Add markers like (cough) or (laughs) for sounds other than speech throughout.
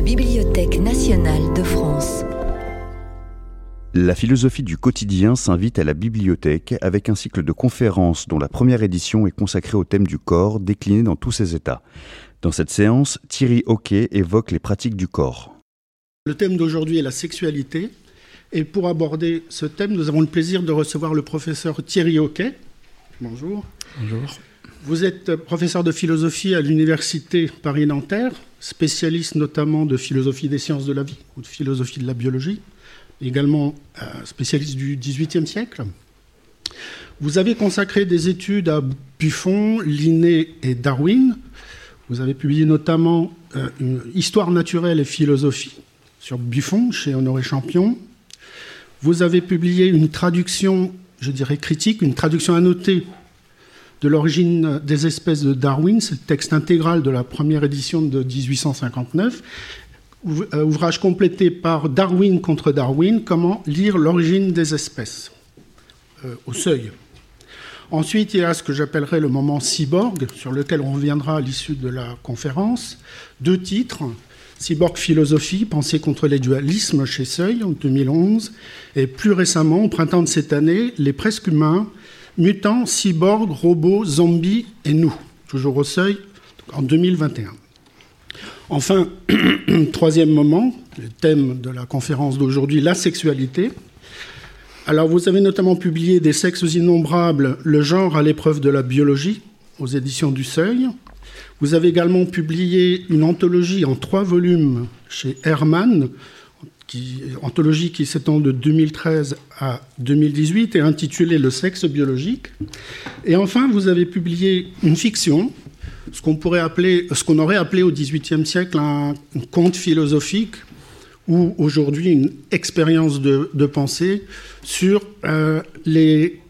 la Bibliothèque nationale de France. La philosophie du quotidien s'invite à la bibliothèque avec un cycle de conférences dont la première édition est consacrée au thème du corps décliné dans tous ses états. Dans cette séance, Thierry Hockey évoque les pratiques du corps. Le thème d'aujourd'hui est la sexualité. Et pour aborder ce thème, nous avons le plaisir de recevoir le professeur Thierry Hockey. Bonjour. Bonjour. Vous êtes professeur de philosophie à l'Université Paris-Nanterre, spécialiste notamment de philosophie des sciences de la vie ou de philosophie de la biologie, également euh, spécialiste du XVIIIe siècle. Vous avez consacré des études à Buffon, Linné et Darwin. Vous avez publié notamment euh, une Histoire naturelle et philosophie sur Buffon chez Honoré Champion. Vous avez publié une traduction, je dirais critique, une traduction annotée de l'origine des espèces de Darwin, c'est le texte intégral de la première édition de 1859, euh, ouvrage complété par Darwin contre Darwin, comment lire l'origine des espèces, euh, au seuil. Ensuite, il y a ce que j'appellerais le moment cyborg, sur lequel on reviendra à l'issue de la conférence. Deux titres, Cyborg Philosophie, Pensée contre les dualismes chez Seuil en 2011, et plus récemment, au printemps de cette année, Les presque humains, Mutants, cyborgs, robots, zombies et nous, toujours au seuil, en 2021. Enfin, (clears throat) troisième moment, le thème de la conférence d'aujourd'hui, la sexualité. Alors, vous avez notamment publié Des sexes innombrables, le genre à l'épreuve de la biologie, aux éditions du Seuil. Vous avez également publié une anthologie en trois volumes chez Hermann, anthologie qui s'étend de 2013 à 2018 et intitulée Le sexe biologique. Et enfin, vous avez publié une fiction, ce qu'on pourrait appeler, ce qu'on aurait appelé au XVIIIe siècle un, conte philosophique ou aujourd'hui une expérience de, pensée sur euh, les,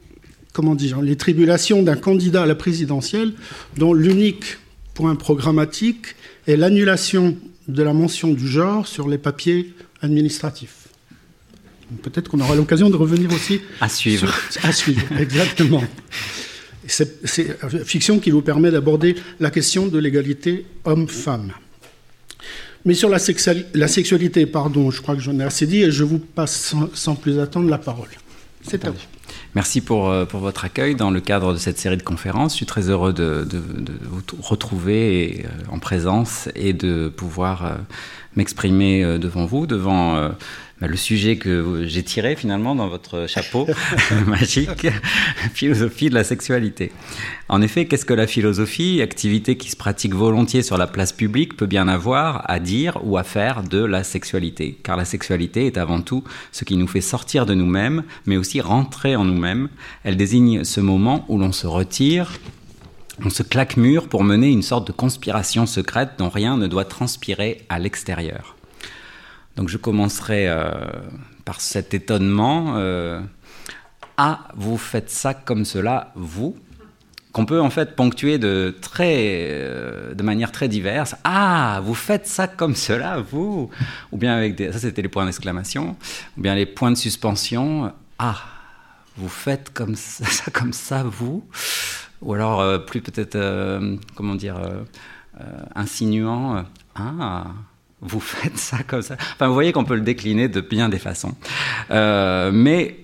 comment dire, les tribulations d'un candidat à la présidentielle dont l'unique point programmatique est l'annulation de la mention du genre sur les papiers administratif. Peut-être qu'on aura l'occasion de revenir aussi. À suivre. à suivre, (laughs) exactement. C'est une fiction qui vous permet d'aborder la question de l'égalité homme-femme. Mais sur la, la, sexualité, pardon, je crois que j'en ai assez dit et je vous passe sans, plus attendre la parole. C'est à vous. Merci pour, euh, pour, votre accueil dans le cadre de cette série de conférences. Je suis très heureux de, vous retrouver euh, en présence et de pouvoir euh, m'exprimer devant vous, devant le sujet que j'ai tiré finalement dans votre chapeau (laughs) magique, philosophie de la sexualité. En effet, qu'est-ce que la philosophie, activité qui se pratique volontiers sur la place publique, peut bien avoir à dire ou à faire de la sexualité? Car la sexualité est avant tout ce qui nous fait sortir de nous-mêmes, mais aussi rentrer en nous-mêmes. Elle désigne ce moment où l'on se retire on se claque mur pour mener une sorte de conspiration secrète dont rien ne doit transpirer à l'extérieur. Donc je commencerai euh, par cet étonnement. Euh, ah, vous faites ça comme cela, vous qu'on peut en fait ponctuer de, très, euh, de manière très diverse. Ah, vous faites ça comme cela, vous Ou bien avec des... Ça, c'était les points d'exclamation. Ou bien les points de suspension. Ah, vous faites comme (laughs) ça comme ça, vous ou alors plus peut-être, comment dire, insinuant, ah, vous faites ça comme ça. Enfin, vous voyez qu'on peut le décliner de bien des façons. mais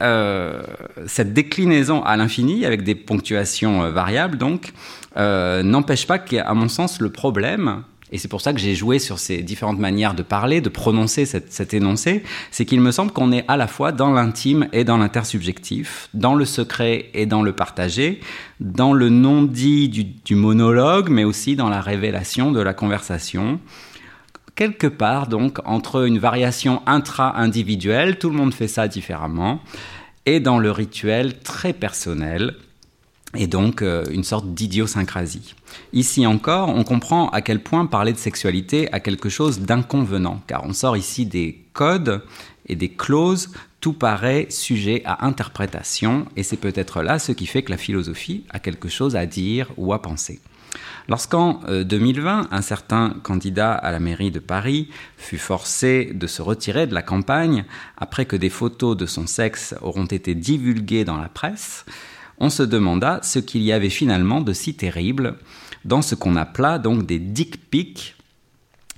cette déclinaison à l'infini, avec des ponctuations variables, donc, n'empêche pas qu'à mon sens, le problème, et c'est pour ça que j'ai joué sur ces différentes manières de parler, de prononcer cet énoncé, c'est qu'il me semble qu'on est à la fois dans l'intime et dans l'intersubjectif, dans le secret et dans le partagé, dans le non-dit du, monologue, mais aussi dans la révélation de la conversation. Quelque part, donc, entre une variation intra-individuelle, tout le monde fait ça différemment, et dans le rituel très personnel, et donc euh, une sorte d'idiosyncrasie. Ici encore, on comprend à quel point parler de sexualité a quelque chose d'inconvenant, car on sort ici des codes et des clauses, tout paraît sujet à interprétation, et c'est peut-être là ce qui fait que la philosophie a quelque chose à dire ou à penser. Lorsqu'en 2020, euh, un certain candidat à la mairie de Paris fut forcé de se retirer de la campagne après que des photos de son sexe auront été divulguées dans la presse, on se demanda ce qu'il y avait finalement de si terrible dans ce qu'on appela donc des dick pics,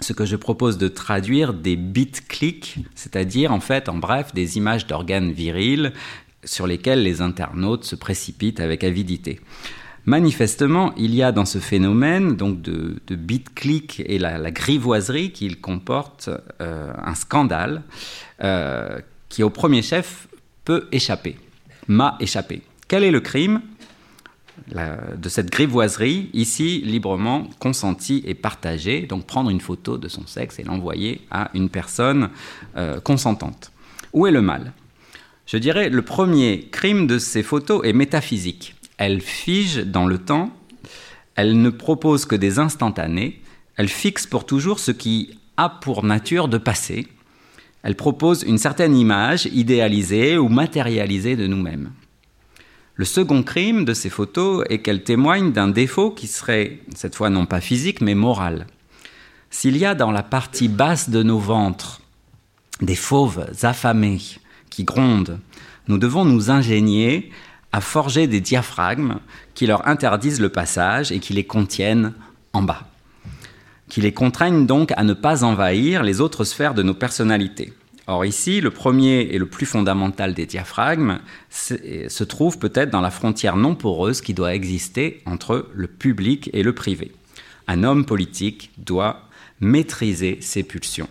ce que je propose de traduire des bit-clics, c'est-à-dire en fait, en bref, des images d'organes virils sur lesquels les internautes se précipitent avec avidité. Manifestement, il y a dans ce phénomène donc de, de bit-clic et la, grivoiserie qu'il comporte euh, un scandale euh, qui, au premier chef, peut échapper, m'a échappé. Quel est le crime? De cette grivoiserie, ici librement consentie et partagée, donc prendre une photo de son sexe et l'envoyer à une personne euh, consentante. Où est le mal? Je dirais le premier crime de ces photos est métaphysique. Elle fige dans le temps, elle ne propose que des instantanés, elle fixe pour toujours ce qui a pour nature de passer, elle propose une certaine image idéalisée ou matérialisée de nous-mêmes. Le second crime de ces photos est qu'elles témoignent d'un défaut qui serait, cette fois non pas physique, mais moral. S'il y a dans la partie basse de nos ventres des fauves affamés qui grondent, nous devons nous ingénier à forger des diaphragmes qui leur interdisent le passage et qui les contiennent en bas, qui les contraignent donc à ne pas envahir les autres sphères de nos personnalités. Or ici, le premier et le plus fondamental des diaphragmes se trouve peut-être dans la frontière non poreuse qui doit exister entre le public et le privé. Un homme politique doit maîtriser ses pulsions.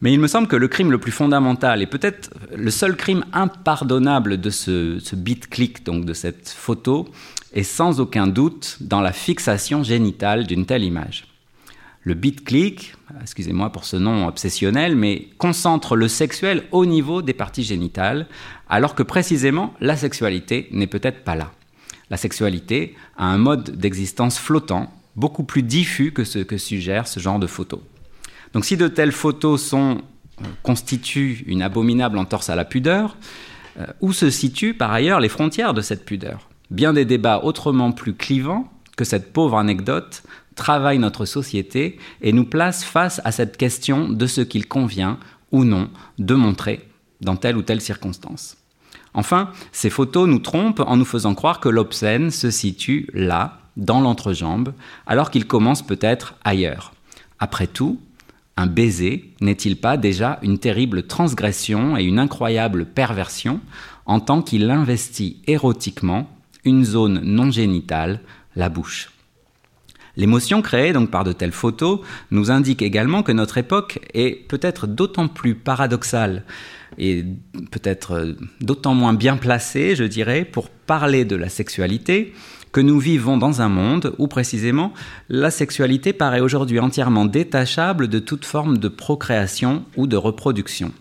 Mais il me semble que le crime le plus fondamental et peut-être le seul crime impardonnable de ce, bit-click, donc de cette photo, est sans aucun doute dans la fixation génitale d'une telle image. Le bit-click, excusez-moi pour ce nom obsessionnel, mais concentre le sexuel au niveau des parties génitales, alors que précisément la sexualité n'est peut-être pas là. La sexualité a un mode d'existence flottant, beaucoup plus diffus que ce que suggère ce genre de photos. Donc si de telles photos sont, euh, constituent une abominable entorse à la pudeur, euh, où se situent par ailleurs les frontières de cette pudeur? Bien des débats autrement plus clivants que cette pauvre anecdote travaille notre société et nous place face à cette question de ce qu'il convient ou non de montrer dans telle ou telle circonstance. Enfin, ces photos nous trompent en nous faisant croire que l'obscène se situe là, dans l'entrejambe, alors qu'il commence peut-être ailleurs. Après tout, un baiser n'est-il pas déjà une terrible transgression et une incroyable perversion en tant qu'il investit érotiquement une zone non génitale, la bouche? L'émotion créée par de telles photos nous indique également que notre époque est peut-être d'autant plus paradoxale et peut-être euh, d'autant moins bien placée, je dirais, pour parler de la sexualité que nous vivons dans un monde où précisément la sexualité paraît aujourd'hui entièrement détachable de toute forme de procréation ou de reproduction.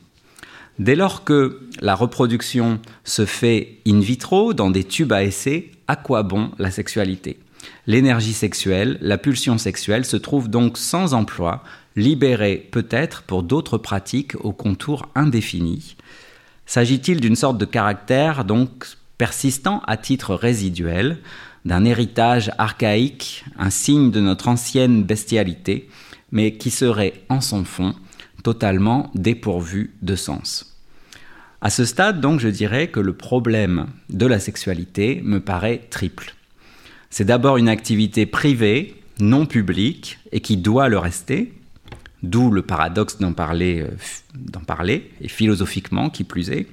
Dès lors que la reproduction se fait in vitro dans des tubes à essai, à quoi bon la sexualité? L'énergie sexuelle, la pulsion sexuelle se trouve donc sans emploi, libérée peut-être pour d'autres pratiques aux contours indéfinis. S'agit-il d'une sorte de caractère donc persistant à titre résiduel, d'un héritage archaïque, un signe de notre ancienne bestialité, mais qui serait en son fond totalement dépourvu de sens. À ce stade, donc, je dirais que le problème de la sexualité me paraît triple. C'est d'abord une activité privée, non publique, et qui doit le rester, d'où le paradoxe d'en parler, euh, et philosophiquement qui plus est.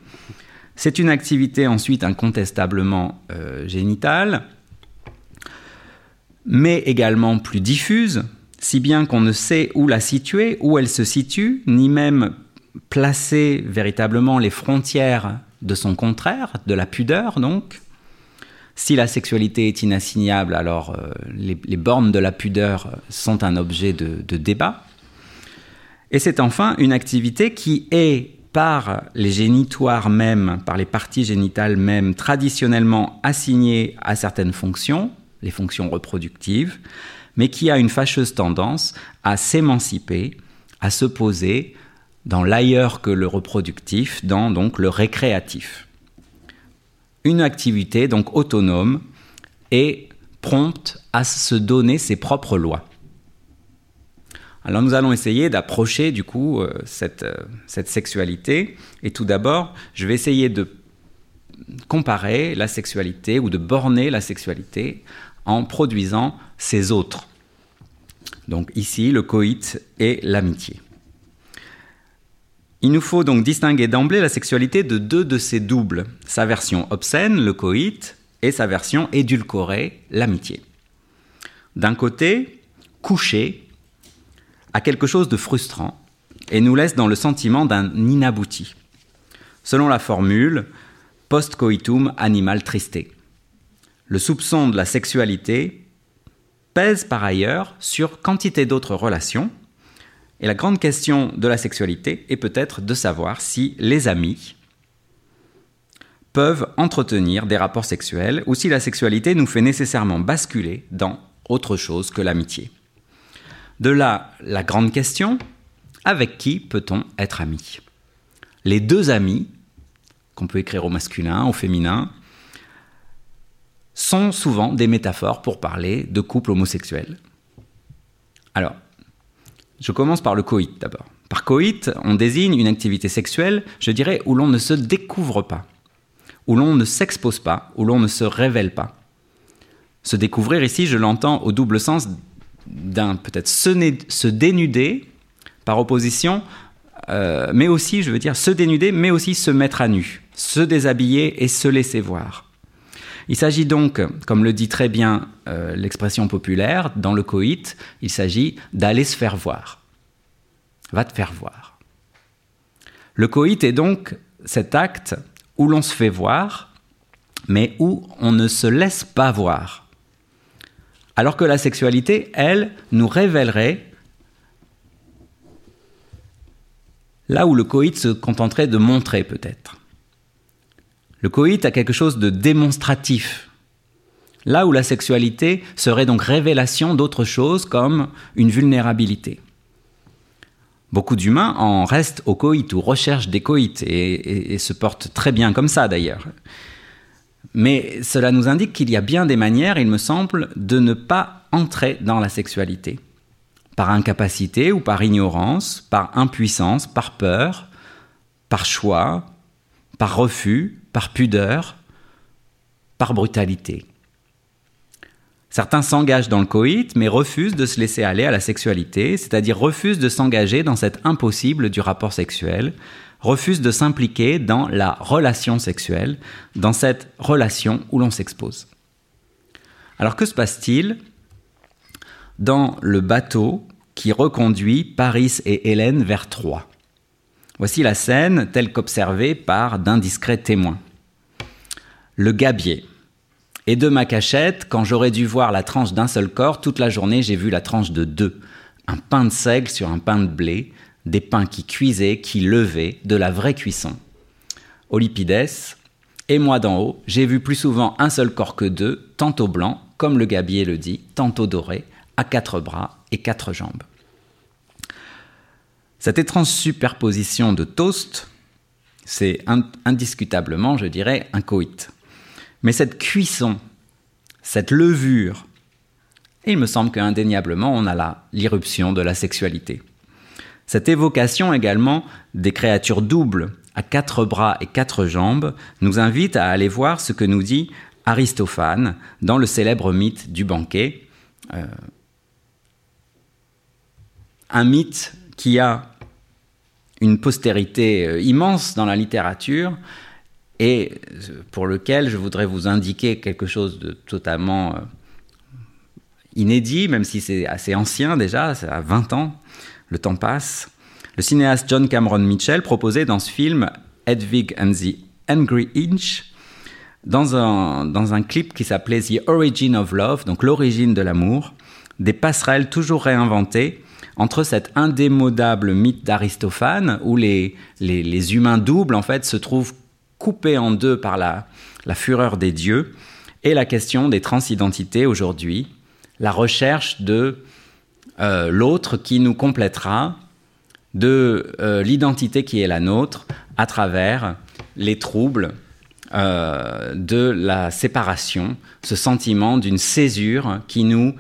C'est une activité ensuite incontestablement euh, génitale, mais également plus diffuse, si bien qu'on ne sait où la situer, où elle se situe, ni même placer véritablement les frontières de son contraire, de la pudeur donc. Si la sexualité est inassignable, alors euh, les, bornes de la pudeur sont un objet de, débat. Et c'est enfin une activité qui est par les génitoires même, par les parties génitales même, traditionnellement assignée à certaines fonctions, les fonctions reproductives, mais qui a une fâcheuse tendance à s'émanciper, à se poser dans l'ailleurs que le reproductif, dans donc le récréatif une activité donc autonome et prompte à se donner ses propres lois. Alors nous allons essayer d'approcher du coup euh, euh, cette sexualité et tout d'abord je vais essayer de comparer la sexualité ou de borner la sexualité en produisant ses autres. Donc ici, le coït et l'amitié. Il nous faut donc distinguer d'emblée la sexualité de deux de ses doubles, sa version obscène, le coït, et sa version édulcorée, l'amitié. D'un côté, coucher a quelque chose de frustrant et nous laisse dans le sentiment d'un inabouti. Selon la formule, post coitum animal tristé. Le soupçon de la sexualité pèse par ailleurs sur quantité d'autres relations, et la grande question de la sexualité est peut-être de savoir si les amis peuvent entretenir des rapports sexuels ou si la sexualité nous fait nécessairement basculer dans autre chose que l'amitié. De là, la grande question, avec qui peut-on être ami? Les deux amis, qu'on peut écrire au masculin, au féminin, sont souvent des métaphores pour parler de couples homosexuels. Alors, je commence par le coït d'abord. Par coït, on désigne une activité sexuelle, je dirais, où l'on ne se découvre pas, où l'on ne s'expose pas, où l'on ne se révèle pas. Se découvrir ici, je l'entends au double sens d'un peut-être se, dénuder par opposition, euh, mais aussi, je veux dire, se dénuder, mais aussi se mettre à nu, se déshabiller et se laisser voir. Il s'agit donc, comme le dit très bien euh, l'expression populaire, dans le coït, il s'agit d'aller se faire voir. Va te faire voir. Le coït est donc cet acte où l'on se fait voir, mais où on ne se laisse pas voir. Alors que la sexualité, elle, nous révélerait là où le coït se contenterait de montrer peut-être. Le coït a quelque chose de démonstratif. Là où la sexualité serait donc révélation d'autre chose comme une vulnérabilité. Beaucoup d'humains en restent au coït ou recherchent des coïts et, et se portent très bien comme ça d'ailleurs. Mais cela nous indique qu'il y a bien des manières, il me semble, de ne pas entrer dans la sexualité. Par incapacité ou par ignorance, par impuissance, par peur, par choix, par refus, par pudeur, par brutalité. Certains s'engagent dans le coït, mais refusent de se laisser aller à la sexualité, c'est-à-dire refusent de s'engager dans cet impossible du rapport sexuel, refusent de s'impliquer dans la relation sexuelle, dans cette relation où l'on s'expose. Alors que se passe-t-il dans le bateau qui reconduit Paris et Hélène vers Troie Voici la scène telle qu'observée par d'indiscrets témoins. Le gabier. Et de ma cachette, quand j'aurais dû voir la tranche d'un seul corps, toute la journée j'ai vu la tranche de deux. Un pain de seigle sur un pain de blé, des pains qui cuisaient, qui levaient, de la vraie cuisson. Olipides, et moi d'en haut, j'ai vu plus souvent un seul corps que deux, tantôt blanc, comme le gabier le dit, tantôt doré, à quatre bras et quatre jambes. Cette étrange superposition de toast, c'est indiscutablement, je dirais, un coït. Mais cette cuisson, cette levure, il me semble qu'indéniablement, on a là l'irruption de la sexualité. Cette évocation également des créatures doubles, à quatre bras et quatre jambes, nous invite à aller voir ce que nous dit Aristophane dans le célèbre mythe du banquet. Euh, un mythe qui a une postérité euh, immense dans la littérature et pour lequel je voudrais vous indiquer quelque chose de totalement euh, inédit, même si c'est assez ancien déjà, c'est à 20 ans, le temps passe. Le cinéaste John Cameron Mitchell proposait dans ce film Hedwig and the Angry Inch, dans un, dans un clip qui s'appelait The Origin of Love, donc l'origine de l'amour, des passerelles toujours réinventées entre cet indémodable mythe d'Aristophane, où les, les, humains doubles, en fait, se trouvent coupés en deux par la, la fureur des dieux, et la question des transidentités aujourd'hui, la recherche de euh, l'autre qui nous complétera, de euh, l'identité qui est la nôtre à travers les troubles euh, de la séparation, ce sentiment d'une césure qui nous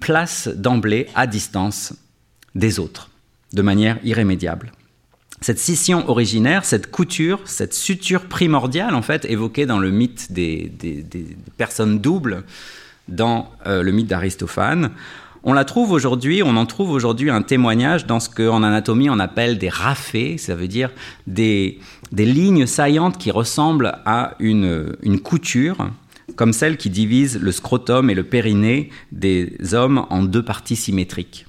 place d'emblée à distance des autres, de manière irrémédiable. Cette scission originaire, cette couture, cette suture primordiale, en fait, évoquée dans le mythe des, personnes doubles, dans euh, le mythe d'Aristophane, On la trouve aujourd'hui, on en trouve aujourd'hui un témoignage dans ce qu'en anatomie on appelle des raphées, ça veut dire des, lignes saillantes qui ressemblent à une couture, comme celle qui divise le scrotum et le périnée des hommes en deux parties symétriques.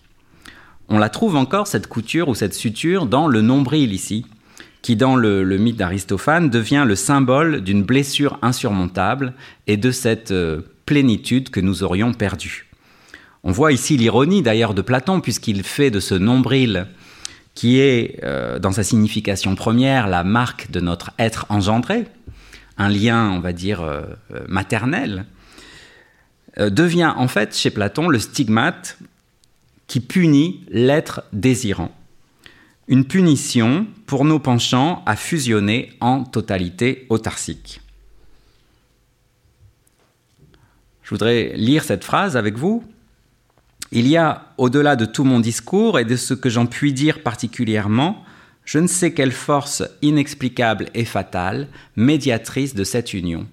On la trouve encore, cette couture ou cette suture, dans le nombril ici, qui dans le, mythe d'Aristophane devient le symbole d'une blessure insurmontable et de cette euh, plénitude que nous aurions perdue. On voit ici l'ironie d'ailleurs de Platon, puisqu'il fait de ce nombril, qui est euh, dans sa signification première la marque de notre être engendré, un lien, on va dire, euh, maternel, devient en fait chez Platon le stigmate qui punit l'être désirant une punition pour nos penchants à fusionner en totalité autarcique. Je voudrais lire cette phrase avec vous. Il y a, au-delà de tout mon discours et de ce que j'en puis dire particulièrement, je ne sais quelle force inexplicable et fatale, médiatrice de cette union.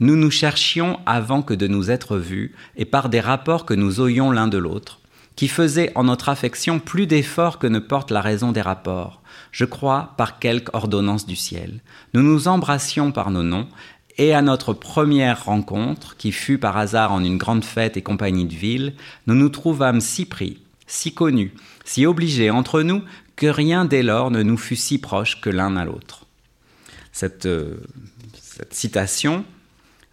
Nous nous cherchions avant que de nous être vus, et par des rapports que nous oyons l'un de l'autre, qui faisait en notre affection plus d'efforts que ne porte la raison des rapports, je crois par quelque ordonnance du ciel. Nous nous embrassions par nos noms, et à notre première rencontre, qui fut par hasard en une grande fête et compagnie de ville, nous nous trouvâmes si pris, si connus, si obligés entre nous, que rien dès lors ne nous fut si proche que l'un à l'autre. Cette, euh, cette citation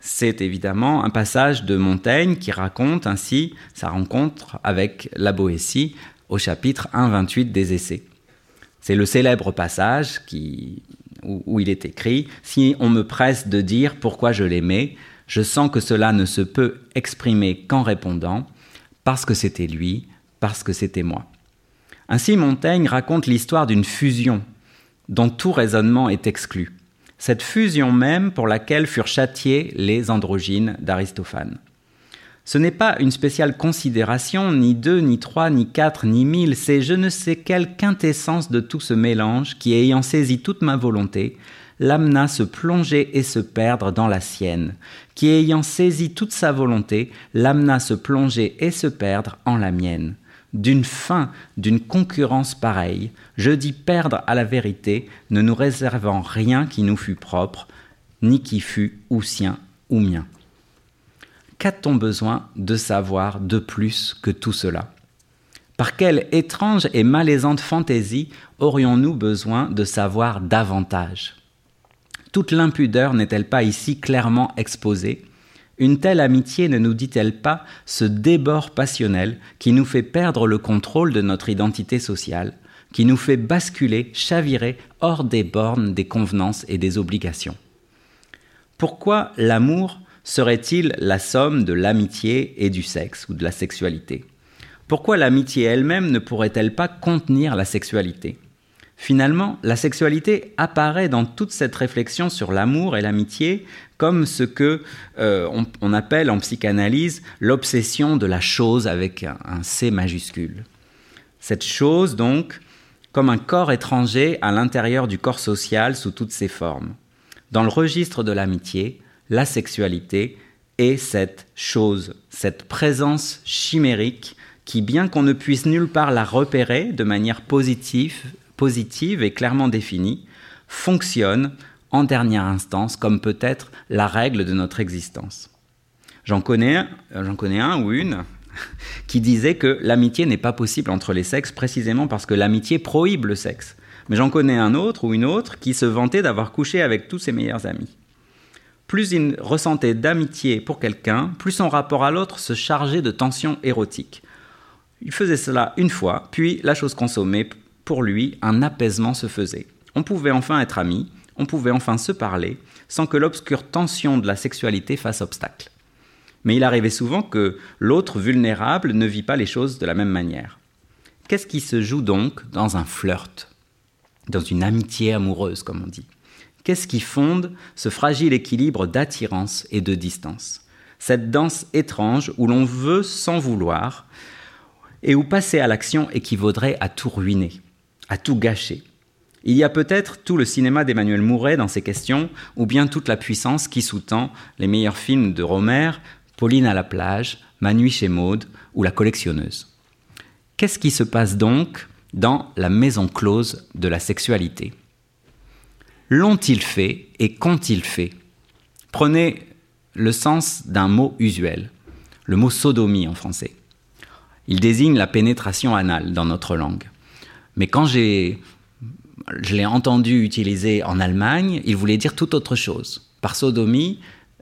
c'est évidemment un passage de Montaigne qui raconte ainsi sa rencontre avec la Boétie au chapitre 1.28 des Essais. C'est le célèbre passage où, où il est écrit Si on me presse de dire pourquoi je l'aimais, je sens que cela ne se peut exprimer qu'en répondant parce que c'était lui, parce que c'était moi. Ainsi Montaigne raconte l'histoire d'une fusion dont tout raisonnement est exclu cette fusion même pour laquelle furent châtiés les androgynes d'Aristophane. Ce n'est pas une spéciale considération, ni deux, ni trois, ni quatre, ni mille, c'est je ne sais quelle quintessence de tout ce mélange qui, ayant saisi toute ma volonté, l'amena se plonger et se perdre dans la sienne, qui, ayant saisi toute sa volonté, l'amena se plonger et se perdre en la mienne d'une fin, d'une concurrence pareille, je dis perdre à la vérité, ne nous réservant rien qui nous fût propre, ni qui fût ou sien ou mien. Qu'a-t-on besoin de savoir de plus que tout cela? Par quelle étrange et malaisante fantaisie aurions-nous besoin de savoir davantage? Toute l'impudeur n'est-elle pas ici clairement exposée? Une telle amitié ne nous dit-elle pas ce débord passionnel qui nous fait perdre le contrôle de notre identité sociale, qui nous fait basculer, chavirer hors des bornes des convenances et des obligations. Pourquoi l'amour serait-il la somme de l'amitié et du sexe ou de la sexualité? Pourquoi l'amitié elle-même ne pourrait-elle pas contenir la sexualité? Finalement, la sexualité apparaît dans toute cette réflexion sur l'amour et l'amitié comme ce que euh, on, appelle en psychanalyse l'obsession de la chose avec un, C majuscule. Cette chose, donc, comme un corps étranger à l'intérieur du corps social sous toutes ses formes. Dans le registre de l'amitié, la sexualité est cette chose, cette présence chimérique qui, bien qu'on ne puisse nulle part la repérer de manière positive, positive et clairement définie, fonctionne en dernière instance comme peut-être la règle de notre existence. J'en connais, j'en connais un ou une (laughs) qui disait que l'amitié n'est pas possible entre les sexes précisément parce que l'amitié prohibe le sexe. Mais j'en connais un autre ou une autre qui se vantait d'avoir couché avec tous ses meilleurs amis. Plus il ressentait d'amitié pour quelqu'un, plus son rapport à l'autre se chargeait de tensions érotiques. Il faisait cela une fois, puis la chose consommée pour lui, un apaisement se faisait. On pouvait enfin être amis, on pouvait enfin se parler, sans que l'obscure tension de la sexualité fasse obstacle. Mais il arrivait souvent que l'autre vulnérable ne vit pas les choses de la même manière. Qu'est-ce qui se joue donc dans un flirt, dans une amitié amoureuse, comme on dit Qu'est-ce qui fonde ce fragile équilibre d'attirance et de distance? Cette danse étrange où l'on veut sans vouloir, et où passer à l'action équivaudrait à tout ruiner à tout gâcher. Il y a peut-être tout le cinéma d'Emmanuel Mouret dans ces questions, ou bien toute la puissance qui sous-tend les meilleurs films de Romer, Pauline à la plage, Ma nuit chez Maude ou La collectionneuse. Qu'est-ce qui se passe donc dans la maison close de la sexualité? L'ont-ils fait et qu'ont-ils fait? Prenez le sens d'un mot usuel, le mot sodomie en français. Il désigne la pénétration anale dans notre langue. Mais quand j'ai, je l'ai entendu utiliser en Allemagne, il voulait dire tout autre chose. Par sodomie,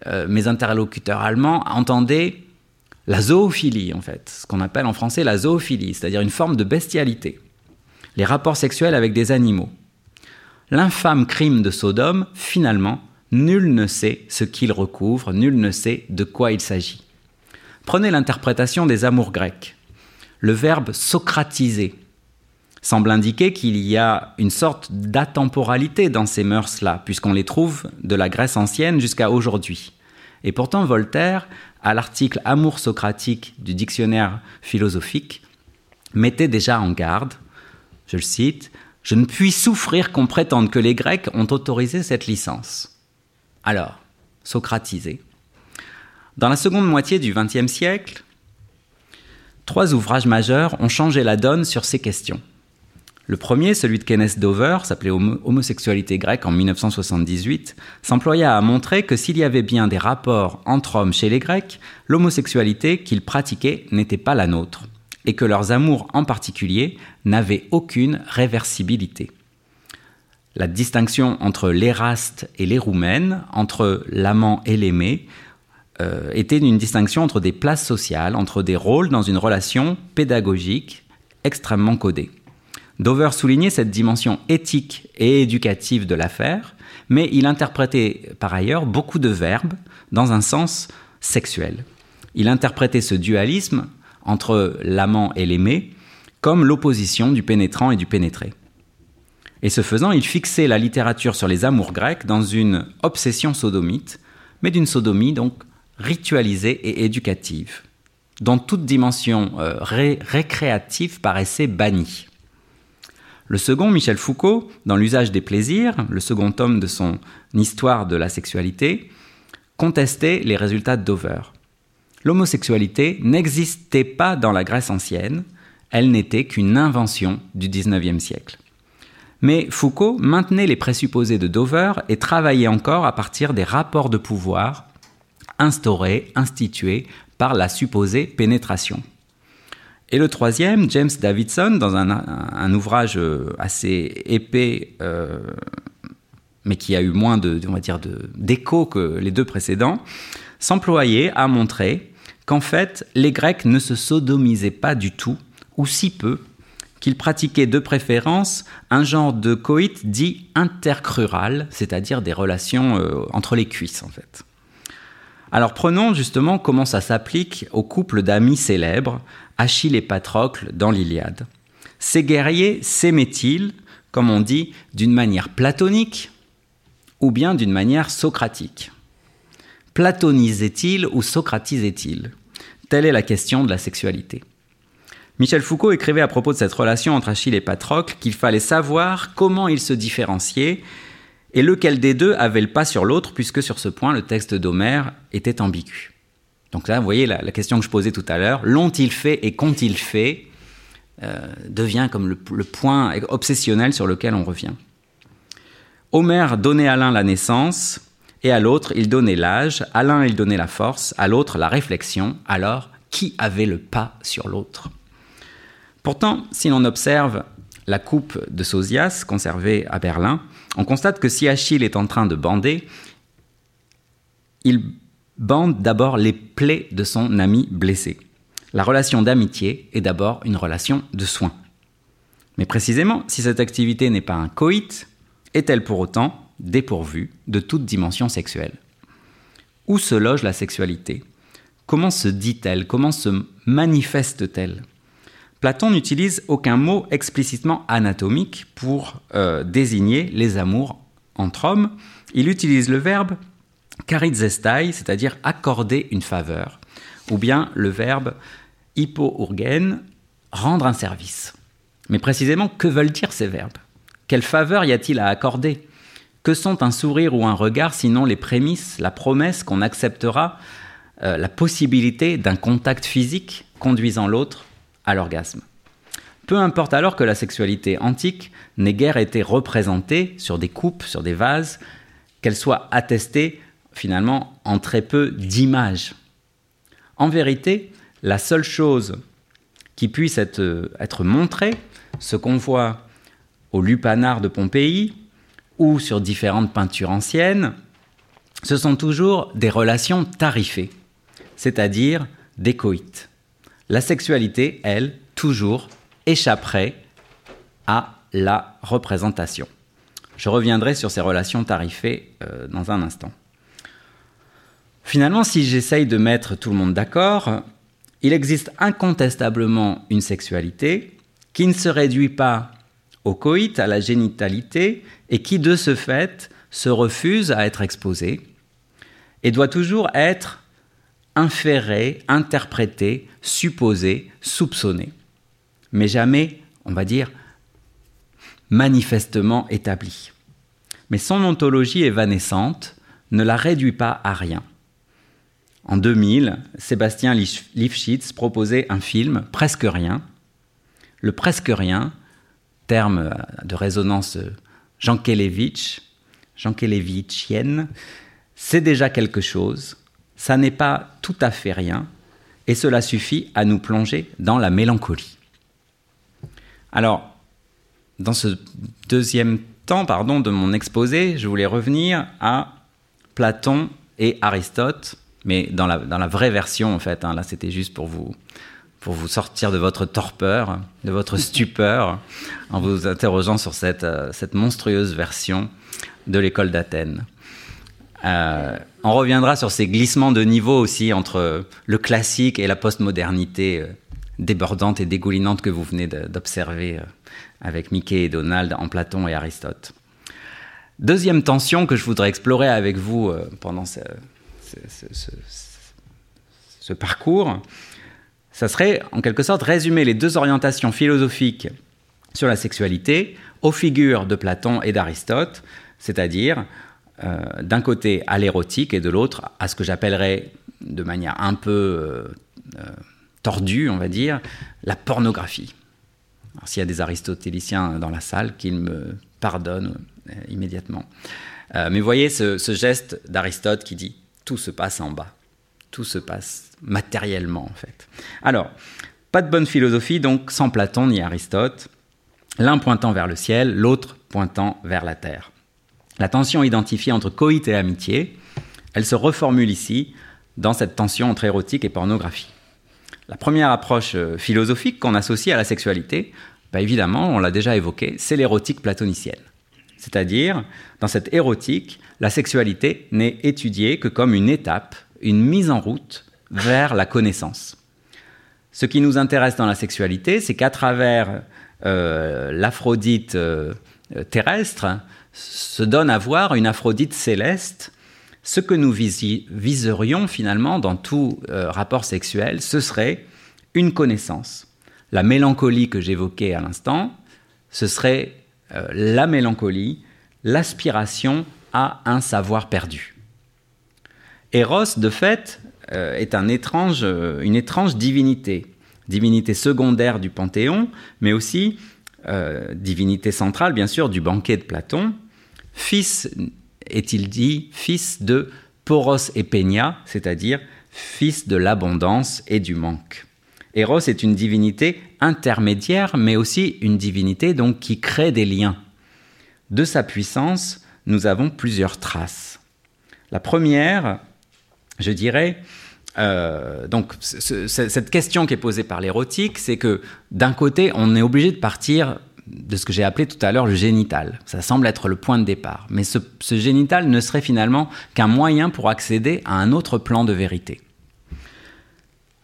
euh, mes interlocuteurs allemands entendaient la zoophilie, en fait, ce qu'on appelle en français la zoophilie, c'est-à-dire une forme de bestialité, les rapports sexuels avec des animaux. L'infâme crime de Sodome, finalement, nul ne sait ce qu'il recouvre, nul ne sait de quoi il s'agit. Prenez l'interprétation des amours grecs. Le verbe socratiser semble indiquer qu'il y a une sorte d'atemporalité dans ces mœurs-là, puisqu'on les trouve de la Grèce ancienne jusqu'à aujourd'hui. Et pourtant, Voltaire, à l'article Amour socratique du dictionnaire philosophique, mettait déjà en garde, je le cite, Je ne puis souffrir qu'on prétende que les Grecs ont autorisé cette licence. Alors, socratiser. Dans la seconde moitié du XXe siècle, trois ouvrages majeurs ont changé la donne sur ces questions. Le premier, celui de Kenneth Dover, s'appelait Homosexualité grecque en 1978, s'employa à montrer que s'il y avait bien des rapports entre hommes chez les Grecs, l'homosexualité qu'ils pratiquaient n'était pas la nôtre, et que leurs amours en particulier n'avaient aucune réversibilité. La distinction entre l'éraste et les entre l'amant et l'aimé, euh, était une distinction entre des places sociales, entre des rôles dans une relation pédagogique extrêmement codée. Dover soulignait cette dimension éthique et éducative de l'affaire, mais il interprétait par ailleurs beaucoup de verbes dans un sens sexuel. Il interprétait ce dualisme entre l'amant et l'aimé comme l'opposition du pénétrant et du pénétré. Et ce faisant, il fixait la littérature sur les amours grecs dans une obsession sodomite, mais d'une sodomie donc ritualisée et éducative, dont toute dimension euh, récréative paraissait bannie. Le second, Michel Foucault, dans l'usage des plaisirs, le second tome de son Histoire de la sexualité, contestait les résultats de Dover. L'homosexualité n'existait pas dans la Grèce ancienne, elle n'était qu'une invention du XIXe siècle. Mais Foucault maintenait les présupposés de Dover et travaillait encore à partir des rapports de pouvoir instaurés, institués par la supposée pénétration. Et le troisième, James Davidson, dans un, ouvrage euh, assez épais, euh, mais qui a eu moins de, d'écho que les deux précédents, s'employait à montrer qu'en fait, les Grecs ne se sodomisaient pas du tout, ou si peu, qu'ils pratiquaient de préférence un genre de coït dit intercrural, c'est-à-dire des relations euh, entre les cuisses en fait. Alors prenons justement comment ça s'applique au couple d'amis célèbres, Achille et Patrocle dans l'Iliade. Ces guerriers s'aimaient-ils, comme on dit, d'une manière platonique ou bien d'une manière socratique? Platonisaient-ils ou socratisaient-ils Telle est la question de la sexualité. Michel Foucault écrivait à propos de cette relation entre Achille et Patrocle qu'il fallait savoir comment ils se différenciaient et lequel des deux avait le pas sur l'autre, puisque sur ce point, le texte d'Homère était ambigu. Donc là, vous voyez la, question que je posais tout à l'heure, l'ont-ils fait et qu'ont-ils fait euh, devient comme le, point obsessionnel sur lequel on revient. Homère donnait à l'un la naissance, et à l'autre, il donnait l'âge, à l'un, il donnait la force, à l'autre, la réflexion. Alors, qui avait le pas sur l'autre? Pourtant, si l'on observe la coupe de Sosias conservée à Berlin, on constate que si Achille est en train de bander, il bande d'abord les plaies de son ami blessé. La relation d'amitié est d'abord une relation de soins. Mais précisément, si cette activité n'est pas un coït, est-elle pour autant dépourvue de toute dimension sexuelle? Où se loge la sexualité? Comment se dit-elle? Comment se manifeste-t-elle? Platon n'utilise aucun mot explicitement anatomique pour euh, désigner les amours entre hommes. Il utilise le verbe charizestai, c'est-à-dire accorder une faveur, ou bien le verbe hypourgen, rendre un service. Mais précisément, que veulent dire ces verbes? Quelle faveur y a-t-il à accorder? Que sont un sourire ou un regard sinon les prémices, la promesse qu'on acceptera euh, la possibilité d'un contact physique conduisant l'autre à l'orgasme? Peu importe alors que la sexualité antique n'ait guère été représentée sur des coupes, sur des vases, qu'elle soit attestée finalement en très peu d'images. En vérité, la seule chose qui puisse être, être montrée, ce qu'on voit au lupanar de Pompéi ou sur différentes peintures anciennes, ce sont toujours des relations tarifées, c'est-à-dire des coïts. La sexualité, elle, toujours échapperait à la représentation. Je reviendrai sur ces relations tarifées euh, dans un instant. Finalement, si j'essaye de mettre tout le monde d'accord, il existe incontestablement une sexualité qui ne se réduit pas au coït, à la génitalité, et qui de ce fait se refuse à être exposée et doit toujours être inférée, interprétée, supposée, soupçonnée mais jamais, on va dire, manifestement établie. Mais son ontologie évanescente ne la réduit pas à rien. En 2000, Sébastien Lifshitz proposait un film, Presque rien. Le presque rien, terme de résonance Jankelevitch, Jankelevitchienne, c'est déjà quelque chose, ça n'est pas tout à fait rien, et cela suffit à nous plonger dans la mélancolie. Alors, dans ce deuxième temps de mon exposé, je voulais revenir à Platon et Aristote, mais dans la, dans la vraie version en fait. Hein. là, c'était juste pour vous, pour vous sortir de votre torpeur, de votre (laughs) stupeur, en vous interrogeant sur cette, euh, cette monstrueuse version de l'école d'Athènes. Euh, on reviendra sur ces glissements de niveau aussi entre le classique et la postmodernité euh, débordante et dégoulinante que vous venez d'observer avec Mickey et Donald en Platon et Aristote. Deuxième tension que je voudrais explorer avec vous pendant ce, parcours, ça serait en quelque sorte résumer les deux orientations philosophiques sur la sexualité aux figures de Platon et d'Aristote, c'est-à-dire euh, d'un côté à l'érotique et de l'autre à ce que j'appellerais de manière un peu tordue, on va dire, la pornographie. S'il y a des aristotéliciens dans la salle, qu'ils me pardonnent euh, immédiatement. Euh, mais voyez ce, geste d'Aristote qui dit tout se passe en bas, tout se passe matériellement en fait. Alors, pas de bonne philosophie donc sans Platon ni Aristote, l'un pointant vers le ciel, l'autre pointant vers la terre. La tension identifiée entre coït et amitié, elle se reformule ici dans cette tension entre érotique et pornographie. La première approche euh, philosophique qu'on associe à la sexualité, bah, évidemment, on l'a déjà évoqué, c'est l'érotique platonicienne. C'est-à-dire, dans cette érotique, la sexualité n'est étudiée que comme une étape, une mise en route vers la connaissance. Ce qui nous intéresse dans la sexualité, c'est qu'à travers euh, l'Aphrodite euh, terrestre, se donne à voir une Aphrodite céleste ce que nous viserions finalement dans tout euh, rapport sexuel, ce serait une connaissance. La mélancolie que j'évoquais à l'instant, ce serait la mélancolie, l'aspiration à un savoir perdu. Eros, de fait, euh, est étrange, une étrange divinité, divinité secondaire du Panthéon, mais aussi divinité centrale, bien sûr, du banquet de Platon, fils est-il dit fils de Poros et Peña, c'est-à-dire fils de l'abondance et du manque. Eros est une divinité intermédiaire, mais aussi une divinité donc qui crée des liens. De sa puissance, nous avons plusieurs traces. La première, je dirais, euh, donc cette question qui est posée par l'érotique, c'est que d'un côté, on est obligé de partir de ce que j'ai appelé tout à l'heure le génital. Ça semble être le point de départ. Mais ce, génital ne serait finalement qu'un moyen pour accéder à un autre plan de vérité.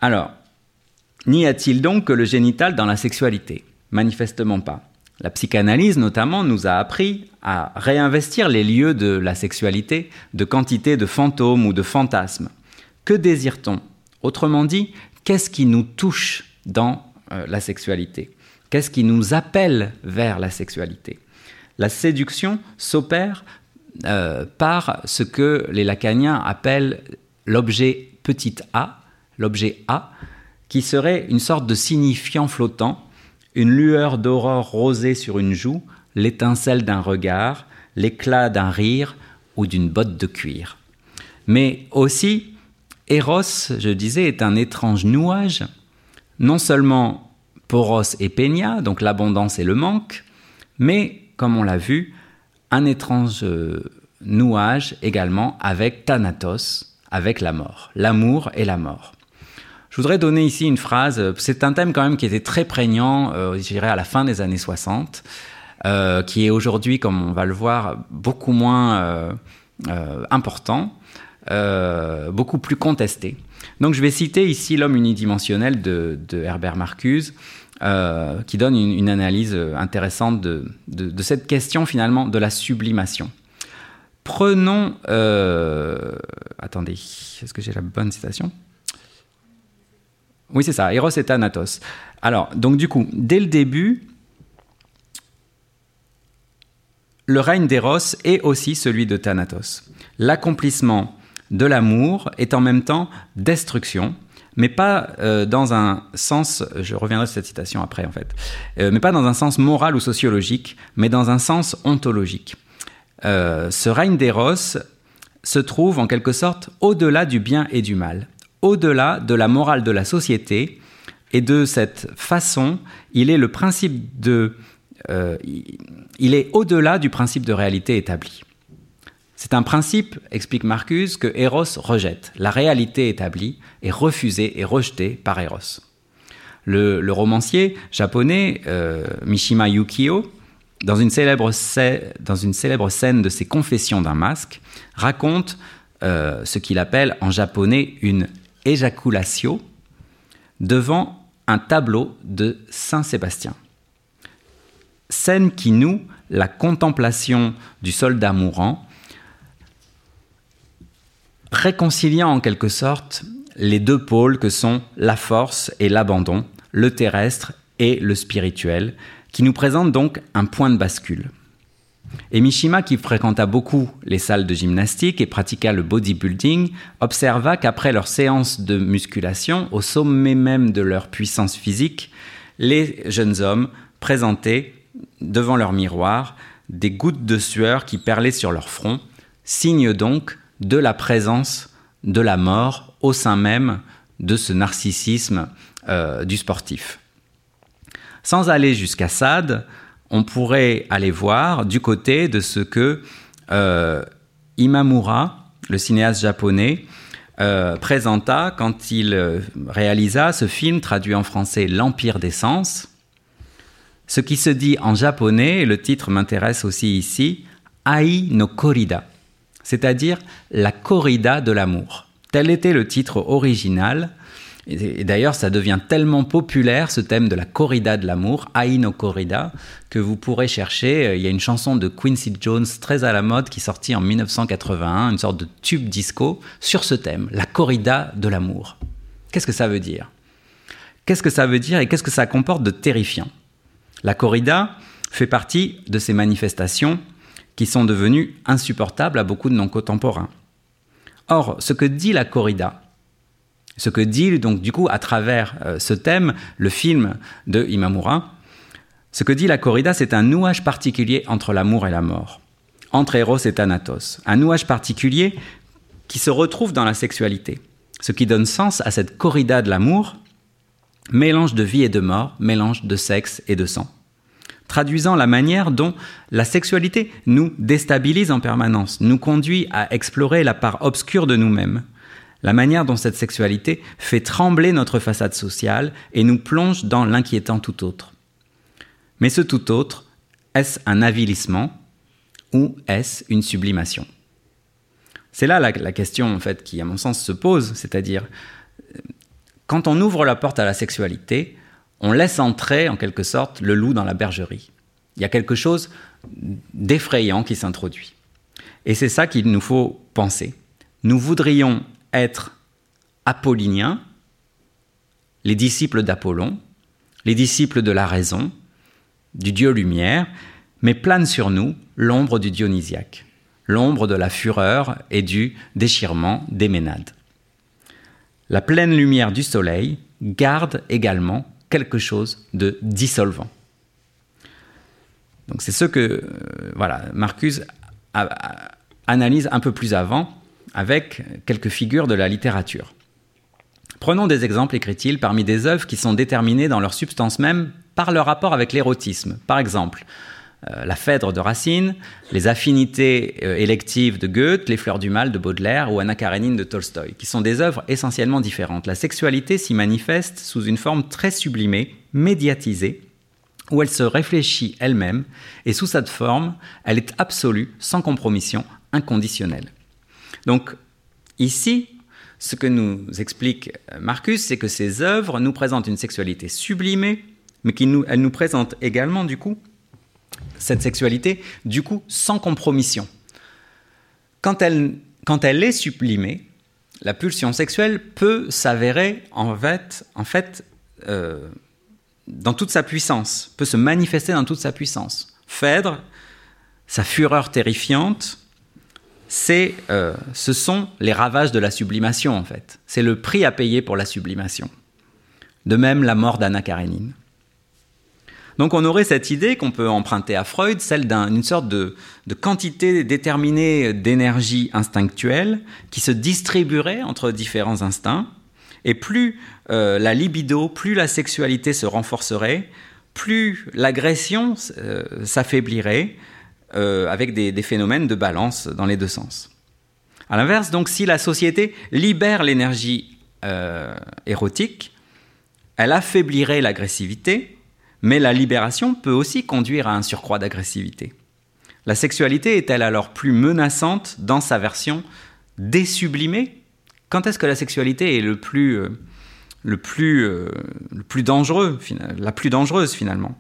Alors, n'y a-t-il donc que le génital dans la sexualité? Manifestement pas. La psychanalyse notamment nous a appris à réinvestir les lieux de la sexualité de quantité de fantômes ou de fantasmes. Que désire-t-on? Autrement dit, qu'est-ce qui nous touche dans euh, la sexualité? Qu'est-ce qui nous appelle vers la sexualité? La séduction s'opère euh, par ce que les lacaniens appellent l'objet petit a, l'objet a, qui serait une sorte de signifiant flottant, une lueur d'aurore rosée sur une joue, l'étincelle d'un regard, l'éclat d'un rire ou d'une botte de cuir. Mais aussi, Eros, je disais, est un étrange nouage, non seulement poros et peña, donc l'abondance et le manque, mais, comme on l'a vu, un étrange euh, nouage également avec Thanatos, avec la mort, l'amour et la mort. Je voudrais donner ici une phrase, c'est un thème quand même qui était très prégnant, euh, je dirais, à la fin des années 60, euh, qui est aujourd'hui, comme on va le voir, beaucoup moins important, beaucoup plus contesté. Donc je vais citer ici L'homme unidimensionnel de, Herbert Marcuse, euh, qui donne une, analyse intéressante de, cette question finalement de la sublimation. Prenons... Euh, attendez, est-ce que j'ai la bonne citation? Oui, c'est ça, Eros et Thanatos. Alors, donc du coup, dès le début, le règne d'Eros est aussi celui de Thanatos. L'accomplissement de l'amour est en même temps destruction, mais pas euh, dans un sens, je reviendrai sur cette citation après en fait, euh, mais pas dans un sens moral ou sociologique, mais dans un sens ontologique. Euh, ce règne d'Eros se trouve en quelque sorte au-delà du bien et du mal, au-delà de la morale de la société, et de cette façon, il est le principe de, il est au-delà du principe de réalité établi. C'est un principe, explique Marcus, que Eros rejette. La réalité établie est refusée et rejetée par Eros. Le, romancier japonais euh, Mishima Yukio, dans une, célèbre dans une, célèbre scène de ses confessions d'un masque, raconte euh, ce qu'il appelle en japonais une ejaculatio devant un tableau de Saint Sébastien. Scène qui noue la contemplation du soldat mourant réconciliant en quelque sorte les deux pôles que sont la force et l'abandon, le terrestre et le spirituel, qui nous présentent donc un point de bascule. Et Mishima, qui fréquenta beaucoup les salles de gymnastique et pratiqua le bodybuilding, observa qu'après leur séance de musculation, au sommet même de leur puissance physique, les jeunes hommes présentaient devant leur miroir des gouttes de sueur qui perlaient sur leur front, signe donc de la présence de la mort au sein même de ce narcissisme euh, du sportif. Sans aller jusqu'à Sade, on pourrait aller voir du côté de ce que euh, Imamura, le cinéaste japonais, euh, présenta quand il réalisa ce film traduit en français L'Empire des Sens. Ce qui se dit en japonais, et le titre m'intéresse aussi ici, Ai no Korida c'est-à-dire la corrida de l'amour. Tel était le titre original. Et d'ailleurs, ça devient tellement populaire, ce thème de la corrida de l'amour, Aino Corrida, que vous pourrez chercher. Euh, il y a une chanson de Quincy Jones très à la mode qui sortit en 1981, une sorte de tube disco, sur ce thème, la corrida de l'amour. Qu'est-ce que ça veut dire? Qu'est-ce que ça veut dire et qu'est-ce que ça comporte de terrifiant? La corrida fait partie de ces manifestations qui sont devenus insupportables à beaucoup de non-contemporains. Or, ce que dit la corrida, ce que dit donc du coup à travers euh, ce thème le film de Imamura, ce que dit la corrida, c'est un nouage particulier entre l'amour et la mort, entre Eros et Thanatos, un nouage particulier qui se retrouve dans la sexualité, ce qui donne sens à cette corrida de l'amour, mélange de vie et de mort, mélange de sexe et de sang. Traduisant la manière dont la sexualité nous déstabilise en permanence, nous conduit à explorer la part obscure de nous-mêmes, la manière dont cette sexualité fait trembler notre façade sociale et nous plonge dans l'inquiétant tout autre. Mais ce tout autre, est-ce un avilissement ou est-ce une sublimation? C'est là la, question en qui à mon sens se pose, c'est-à-dire quand on ouvre la porte à la sexualité, on laisse entrer en quelque sorte le loup dans la bergerie. Il y a quelque chose d'effrayant qui s'introduit. Et c'est ça qu'il nous faut penser. Nous voudrions être apolliniens, les disciples d'Apollon, les disciples de la raison, du Dieu lumière, mais plane sur nous l'ombre du dionysiaque, l'ombre de la fureur et du déchirement des ménades. La pleine lumière du soleil garde également quelque chose de dissolvant. Donc c'est ce que euh, analyse un peu plus avant avec quelques figures de la littérature. Prenons des exemples, écrit-il, parmi des œuvres qui sont déterminées dans leur substance même par leur rapport avec l'érotisme. Par exemple, euh, La Phèdre de Racine, Les affinités euh, électives de Goethe, Les Fleurs du Mal de Baudelaire ou Anna Karenine de Tolstoï, qui sont des œuvres essentiellement différentes. La sexualité s'y manifeste sous une forme très sublimée, médiatisée, où elle se réfléchit elle-même, et sous cette forme, elle est absolue, sans compromission, inconditionnelle. Donc, ici, ce que nous explique euh, Marcus, c'est que ces œuvres nous présentent une sexualité sublimée, mais qu'elles nous, nous présentent également, du coup, cette sexualité, du coup, sans compromission. Quand elle, quand elle est sublimée, la pulsion sexuelle peut s'avérer en fait, en fait euh, dans toute sa puissance, peut se manifester dans toute sa puissance. Phèdre, sa fureur terrifiante, c'est, euh, ce sont les ravages de la sublimation en fait. C'est le prix à payer pour la sublimation. De même, la mort d'Anna Karenine. Donc on aurait cette idée qu'on peut emprunter à Freud, celle d'une sorte de, quantité déterminée d'énergie instinctuelle qui se distribuerait entre différents instincts. Et plus euh, la libido, plus la sexualité se renforcerait, plus l'agression euh, s'affaiblirait, euh, avec des, phénomènes de balance dans les deux sens. À l'inverse, donc, si la société libère l'énergie érotique, elle affaiblirait l'agressivité, mais la libération peut aussi conduire à un surcroît d'agressivité. La sexualité est-elle alors plus menaçante dans sa version désublimée Quand est-ce que la sexualité est le plus, euh, euh, la plus dangereuse finalement?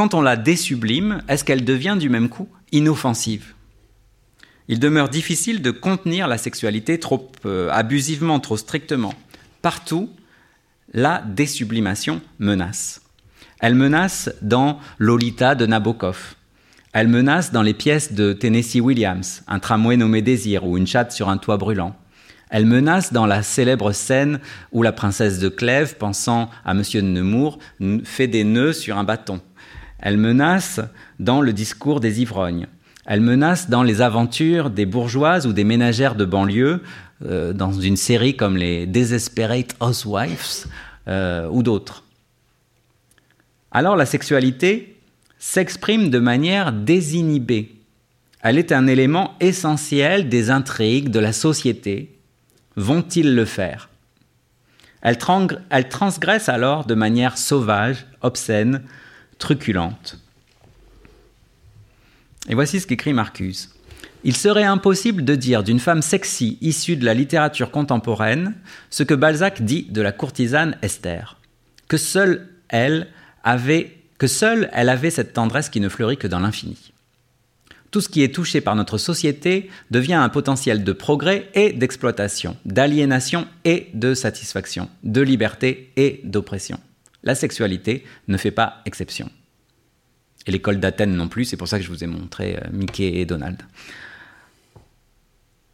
Quand on la désublime, est-ce qu'elle devient du même coup inoffensive? Il demeure difficile de contenir la sexualité trop euh, abusivement, trop strictement. Partout, la désublimation menace. Elle menace dans Lolita de Nabokov. Elle menace dans les pièces de Tennessee Williams, un tramway nommé Désir ou une chatte sur un toit brûlant. Elle menace dans la célèbre scène où la princesse de Clèves, pensant à Monsieur de Nemours, fait des nœuds sur un bâton. Elle menace dans le discours des ivrognes. Elle menace dans les aventures des bourgeoises ou des ménagères de banlieue, euh, dans une série comme les Desperate Housewives euh, ou d'autres. Alors la sexualité s'exprime de manière désinhibée. Elle est un élément essentiel des intrigues de la société. Vont-ils le faire? Elle, elle transgresse alors de manière sauvage, obscène, truculente. Et voici ce qu'écrit Marcus. Il serait impossible de dire d'une femme sexy issue de la littérature contemporaine ce que Balzac dit de la courtisane Esther, que seule elle avait, que seule elle avait cette tendresse qui ne fleurit que dans l'infini. Tout ce qui est touché par notre société devient un potentiel de progrès et d'exploitation, d'aliénation et de satisfaction, de liberté et d'oppression. La sexualité ne fait pas exception. Et l'école d'Athènes non plus, c'est pour ça que je vous ai montré euh, Mickey et Donald.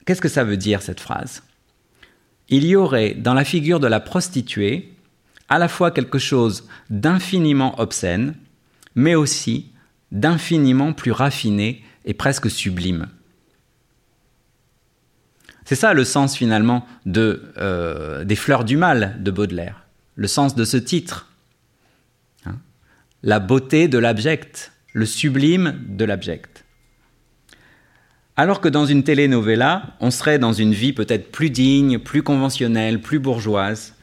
Qu'est-ce que ça veut dire cette phrase? Il y aurait dans la figure de la prostituée à la fois quelque chose d'infiniment obscène, mais aussi d'infiniment plus raffiné et presque sublime. C'est ça le sens finalement de, euh, des fleurs du mal de Baudelaire, le sens de ce titre. La beauté de l'abject, le sublime de l'abject. Alors que dans une telenovela, on serait dans une vie peut-être plus digne, plus conventionnelle, plus bourgeoise,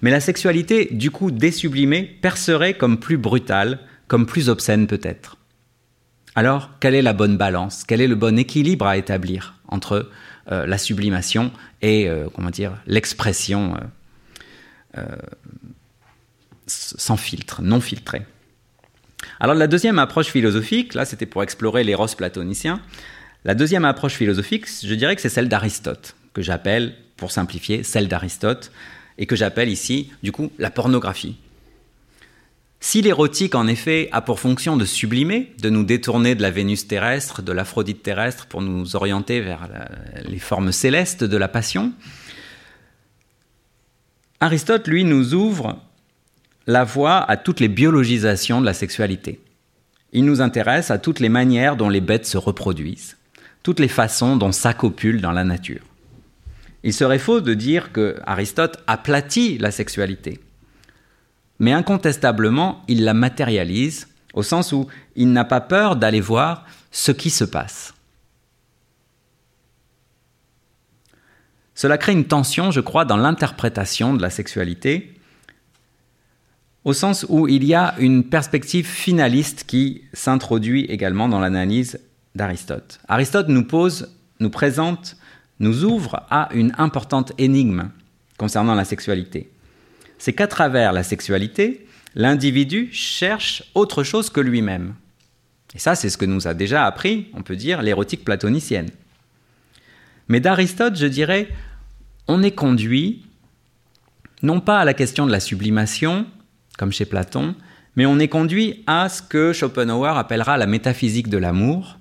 mais la sexualité, du coup désublimée, percerait comme plus brutale, comme plus obscène peut-être. Alors, quelle est la bonne balance? Quel est le bon équilibre à établir entre euh, la sublimation et, euh, comment dire, l'expression euh, sans filtre, non filtrée? Alors, la deuxième approche philosophique, là, c'était pour explorer l'éros platonicien. La deuxième approche philosophique, je dirais que c'est celle d'Aristote, que j'appelle, pour simplifier, celle d'Aristote, et que j'appelle ici, du coup, la pornographie. Si l'érotique, en effet, a pour fonction de sublimer, de nous détourner de la Vénus terrestre, de l'Aphrodite terrestre, pour nous orienter vers les formes célestes de la passion, Aristote, lui, nous ouvre la voie à toutes les biologisations de la sexualité. Il nous intéresse à toutes les manières dont les bêtes se reproduisent, toutes les façons dont s'accopulent dans la nature. Il serait faux de dire que Aristote aplatit la sexualité. Mais incontestablement, il la matérialise, au sens où il n'a pas peur d'aller voir ce qui se passe. Cela crée une tension, je crois, dans l'interprétation de la sexualité, au sens où il y a une perspective finaliste qui s'introduit également dans l'analyse d'Aristote. Aristote nous pose, nous présente, nous ouvre à une importante énigme concernant la sexualité. C'est qu'à travers la sexualité, l'individu cherche autre chose que lui-même. Et ça, c'est ce que nous a déjà appris, on peut dire, l'érotique platonicienne. Mais d'Aristote, je dirais, on est conduit non pas à la question de la sublimation, comme chez Platon, mais on est conduit à ce que Schopenhauer appellera la métaphysique de l'amour.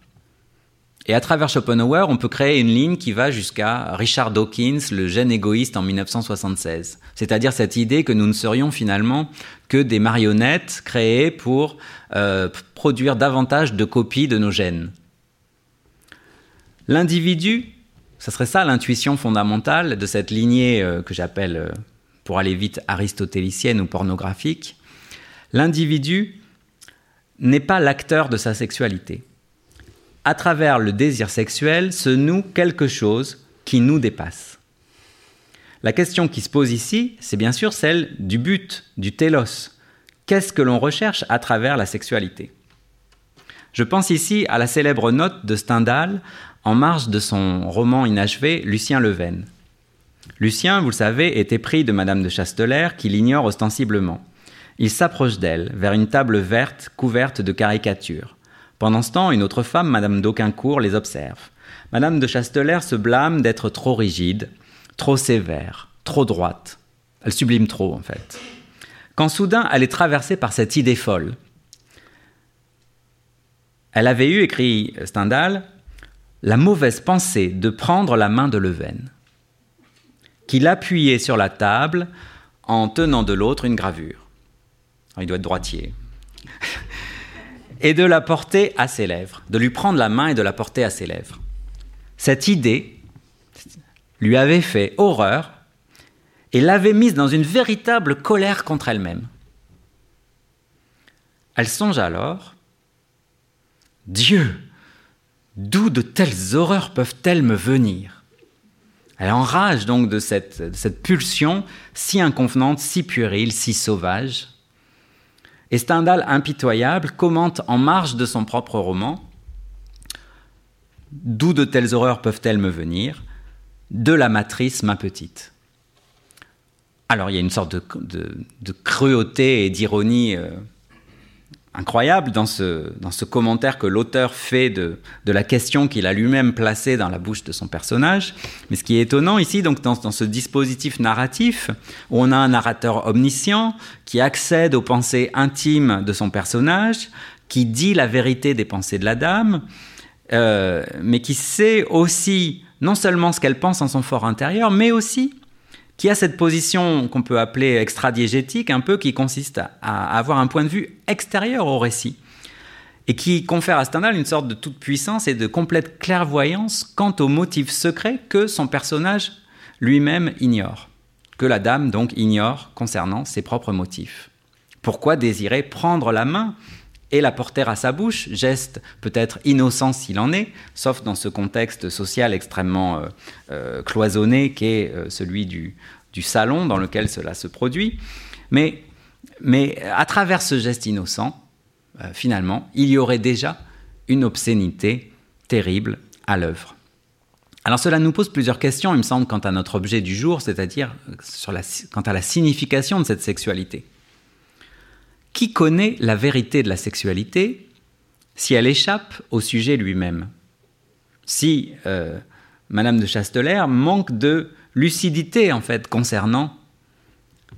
Et à travers Schopenhauer, on peut créer une ligne qui va jusqu'à Richard Dawkins, le gène égoïste en 1976. C'est-à-dire cette idée que nous ne serions finalement que des marionnettes créées pour euh, produire davantage de copies de nos gènes. L'individu, ce serait ça l'intuition fondamentale de cette lignée euh, que j'appelle euh, pour aller vite, aristotélicienne ou pornographique, l'individu n'est pas l'acteur de sa sexualité. À travers le désir sexuel se noue quelque chose qui nous dépasse. La question qui se pose ici, c'est bien sûr celle du but, du télos. Qu'est-ce que l'on recherche à travers la sexualité? Je pense ici à la célèbre note de Stendhal en marge de son roman inachevé Lucien Leven. Lucien, vous le savez, était pris de Madame de Chastelaire, qui l'ignore ostensiblement. Il s'approche d'elle, vers une table verte couverte de caricatures. Pendant ce temps, une autre femme, Madame d'Auquincourt, les observe. Madame de Chastelaire se blâme d'être trop rigide, trop sévère, trop droite. Elle sublime trop, en fait. Quand soudain, elle est traversée par cette idée folle. Elle avait eu, écrit Stendhal, la mauvaise pensée de prendre la main de Leven qu'il appuyait sur la table en tenant de l'autre une gravure. il doit être droitier. et de la porter à ses lèvres, de lui prendre la main et de la porter à ses lèvres. Cette idée lui avait fait horreur et l'avait mise dans une véritable colère contre elle-même. Elle songe alors Dieu, d'où de telles horreurs peuvent-elles me venir? Elle enrage donc de cette, cette pulsion si inconvenante, si puérile, si sauvage. Et Stendhal, impitoyable, commente en marge de son propre roman D'où de telles horreurs peuvent-elles me venir? De la matrice, ma petite. Alors il y a une sorte de, cruauté et d'ironie euh, incroyable dans ce, dans ce commentaire que l'auteur fait de, de, la question qu'il a lui-même placée dans la bouche de son personnage. Mais ce qui est étonnant ici, donc dans, dans, ce dispositif narratif, où on a un narrateur omniscient qui accède aux pensées intimes de son personnage, qui dit la vérité des pensées de la dame, euh, mais qui sait aussi non seulement ce qu'elle pense en son fort intérieur, mais aussi qui a cette position qu'on peut appeler extradiégétique, un peu, qui consiste à, avoir un point de vue extérieur au récit, et qui confère à Stendhal une sorte de toute puissance et de complète clairvoyance quant aux motifs secrets que son personnage lui-même ignore, que la dame donc ignore concernant ses propres motifs. Pourquoi désirer prendre la main et la porter à sa bouche, geste peut-être innocent s'il en est, sauf dans ce contexte social extrêmement euh, euh, cloisonné qu'est euh, celui du, salon dans lequel cela se produit. Mais, mais à travers ce geste innocent, finalement, il y aurait déjà une obscénité terrible à l'œuvre. Alors cela nous pose plusieurs questions, il me semble, quant à notre objet du jour, c'est-à-dire quant à la signification de cette sexualité. Qui connaît la vérité de la sexualité si elle échappe au sujet lui-même? Si euh, Madame de Chastelaire manque de lucidité en fait concernant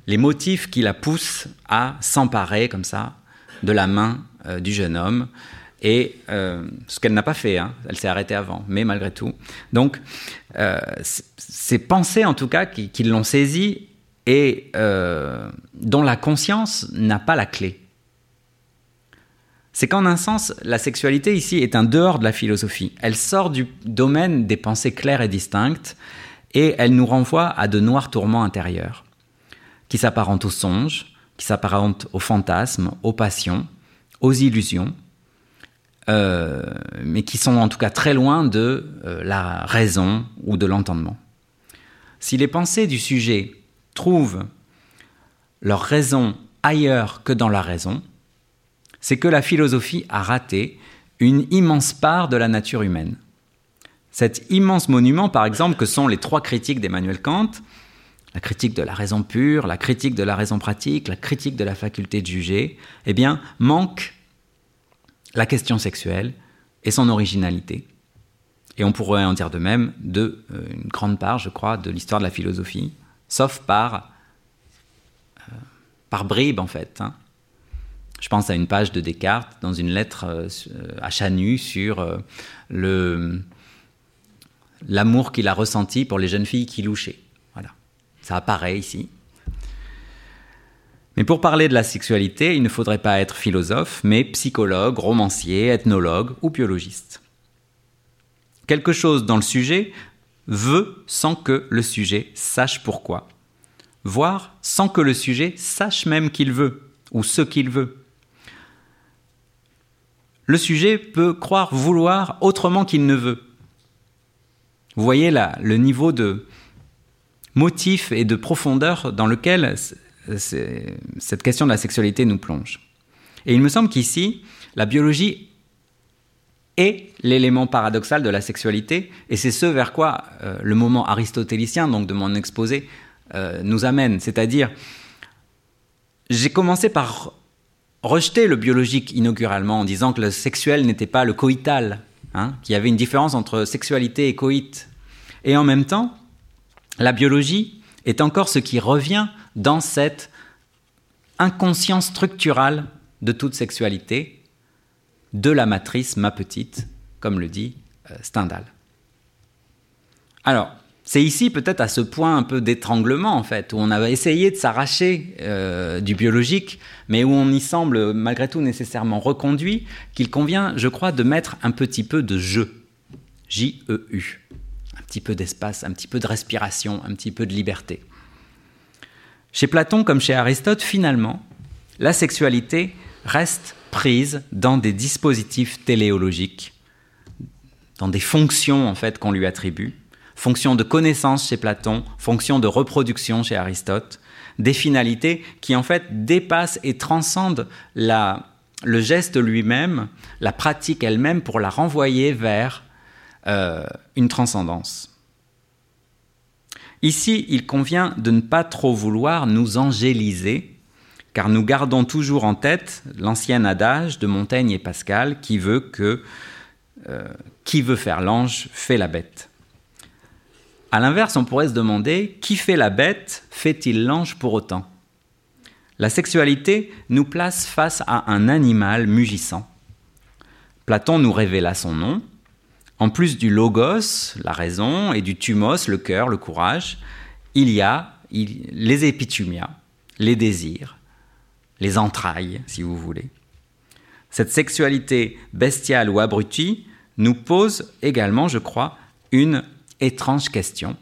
les motifs qui la poussent à s'emparer comme ça de la main euh, du jeune homme et euh, ce qu'elle n'a pas fait, hein. elle s'est arrêtée avant, mais malgré tout. Donc, ces pensées en tout cas qui, qui l'ont saisie et dont la conscience n'a pas la clé. C'est qu'en un sens, la sexualité ici est un dehors de la philosophie. Elle sort du domaine des pensées claires et distinctes et elle nous renvoie à de noirs tourments intérieurs qui s'apparentent aux songes, qui s'apparentent aux fantasmes, aux passions, aux illusions, euh, mais qui sont en tout cas très loin de euh, la raison ou de l'entendement. Si les pensées du sujet trouvent leur raison ailleurs que dans la raison, c'est que la philosophie a raté une immense part de la nature humaine. Cet immense monument, par exemple, que sont les trois critiques d'Emmanuel Kant, la critique de la raison pure, la critique de la raison pratique, la critique de la faculté de juger, eh bien, manque la question sexuelle et son originalité. Et on pourrait en dire de même de euh, une grande part, je crois, de l'histoire de la philosophie, sauf par, euh, par bribes, en fait. Hein. Je pense à une page de Descartes dans une lettre euh, à Chanu sur le l'amour qu'il a ressenti pour les jeunes filles qui louchaient. Ça apparaît ici. Mais pour parler de la sexualité, il ne faudrait pas être philosophe, mais psychologue, romancier, ethnologue ou biologiste. Quelque chose dans le sujet veut sans que le sujet sache pourquoi, voire sans que le sujet sache même qu'il veut ou ce qu'il veut. Le sujet peut croire vouloir autrement qu'il ne veut. Vous voyez là le niveau de, motif et de profondeur dans lequel cette question de la sexualité nous plonge. Et il me semble qu'ici, la biologie est l'élément paradoxal de la sexualité, et c'est ce vers quoi euh, le moment aristotélicien, donc de mon exposé, euh, nous amène. C'est-à-dire, j'ai commencé par rejeter le biologique inauguralement en disant que le sexuel n'était pas le coïtal, hein, qu'il y avait une différence entre sexualité et coït. Et en même temps, la biologie est encore ce qui revient dans cette inconscience structurale de toute sexualité, de la matrice ma petite, comme le dit euh, Stendhal. Alors, c'est ici peut-être à ce point un peu d'étranglement en fait, où on avait essayé de s'arracher euh, du biologique, mais où on y semble malgré tout nécessairement reconduit, qu'il convient, je crois, de mettre un petit peu de jeu, J-E-U petit peu d'espace, un petit peu de respiration, un petit peu de liberté. Chez Platon comme chez Aristote, finalement, la sexualité reste prise dans des dispositifs téléologiques, dans des fonctions en fait qu'on lui attribue, fonctions de connaissance chez Platon, fonctions de reproduction chez Aristote, des finalités qui en fait dépassent et transcendent la, le geste lui-même, la pratique elle-même pour la renvoyer vers euh, une transcendance. Ici, il convient de ne pas trop vouloir nous angéliser, car nous gardons toujours en tête l'ancien adage de Montaigne et Pascal qui veut que euh, qui veut faire l'ange fait la bête. A l'inverse, on pourrait se demander qui fait la bête fait-il l'ange pour autant? La sexualité nous place face à un animal mugissant. Platon nous révéla son nom, en plus du logos, la raison, et du thumos, le cœur, le courage, il y a les épitumias, les désirs, les entrailles, si vous voulez. Cette sexualité bestiale ou abrutie nous pose également, je crois, une étrange question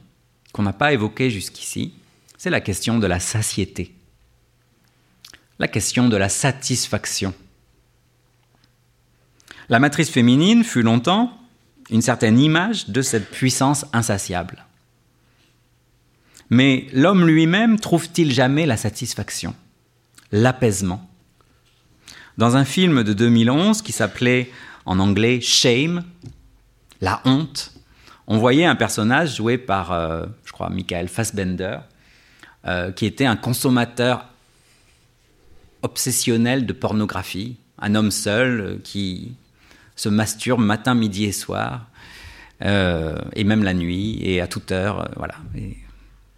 qu'on n'a pas évoquée jusqu'ici, c'est la question de la satiété, la question de la satisfaction. La matrice féminine fut longtemps une certaine image de cette puissance insatiable. Mais l'homme lui-même trouve-t-il jamais la satisfaction, l'apaisement Dans un film de 2011 qui s'appelait en anglais Shame, la honte, on voyait un personnage joué par, euh, je crois, Michael Fassbender, euh, qui était un consommateur obsessionnel de pornographie, un homme seul euh, qui se masturbe matin, midi et soir, et même la nuit, et à toute heure, voilà.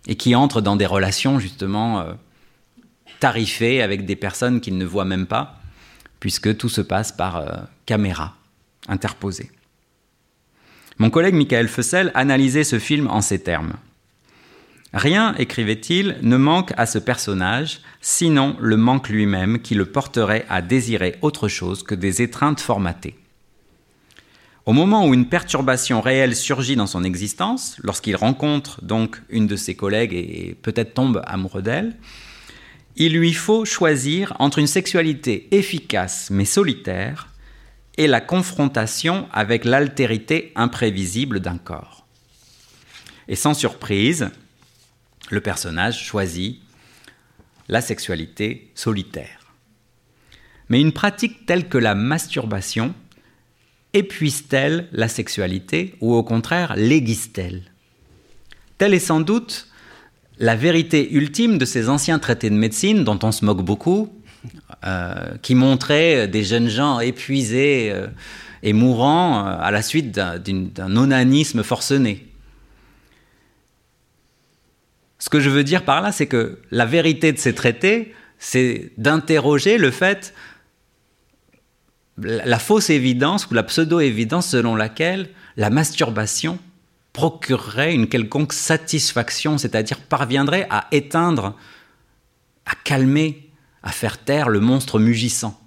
Et, qui entre dans des relations justement euh, tarifées avec des personnes qu'il ne voit même pas, puisque tout se passe par caméra interposée. Mon collègue Michael Fussel analysait ce film en ces termes. Rien, écrivait-il, ne manque à ce personnage, sinon le manque lui-même qui le porterait à désirer autre chose que des étreintes formatées. Au moment où une perturbation réelle surgit dans son existence, lorsqu'il rencontre donc une de ses collègues et peut-être tombe amoureux d'elle, il lui faut choisir entre une sexualité efficace mais solitaire et la confrontation avec l'altérité imprévisible d'un corps. Et sans surprise, le personnage choisit la sexualité solitaire. Mais une pratique telle que la masturbation épuise-t-elle la sexualité ou au contraire l'aiguise-t-elle Telle est sans doute la vérité ultime de ces anciens traités de médecine dont on se moque beaucoup, euh, qui montraient des jeunes gens épuisés euh, et mourants euh, à la suite d'un onanisme forcené. Ce que je veux dire par là, c'est que la vérité de ces traités, c'est d'interroger le fait, la fausse évidence ou la pseudo-évidence selon laquelle la masturbation procurerait une quelconque satisfaction, c'est-à-dire parviendrait à éteindre, à calmer, à faire taire le monstre mugissant.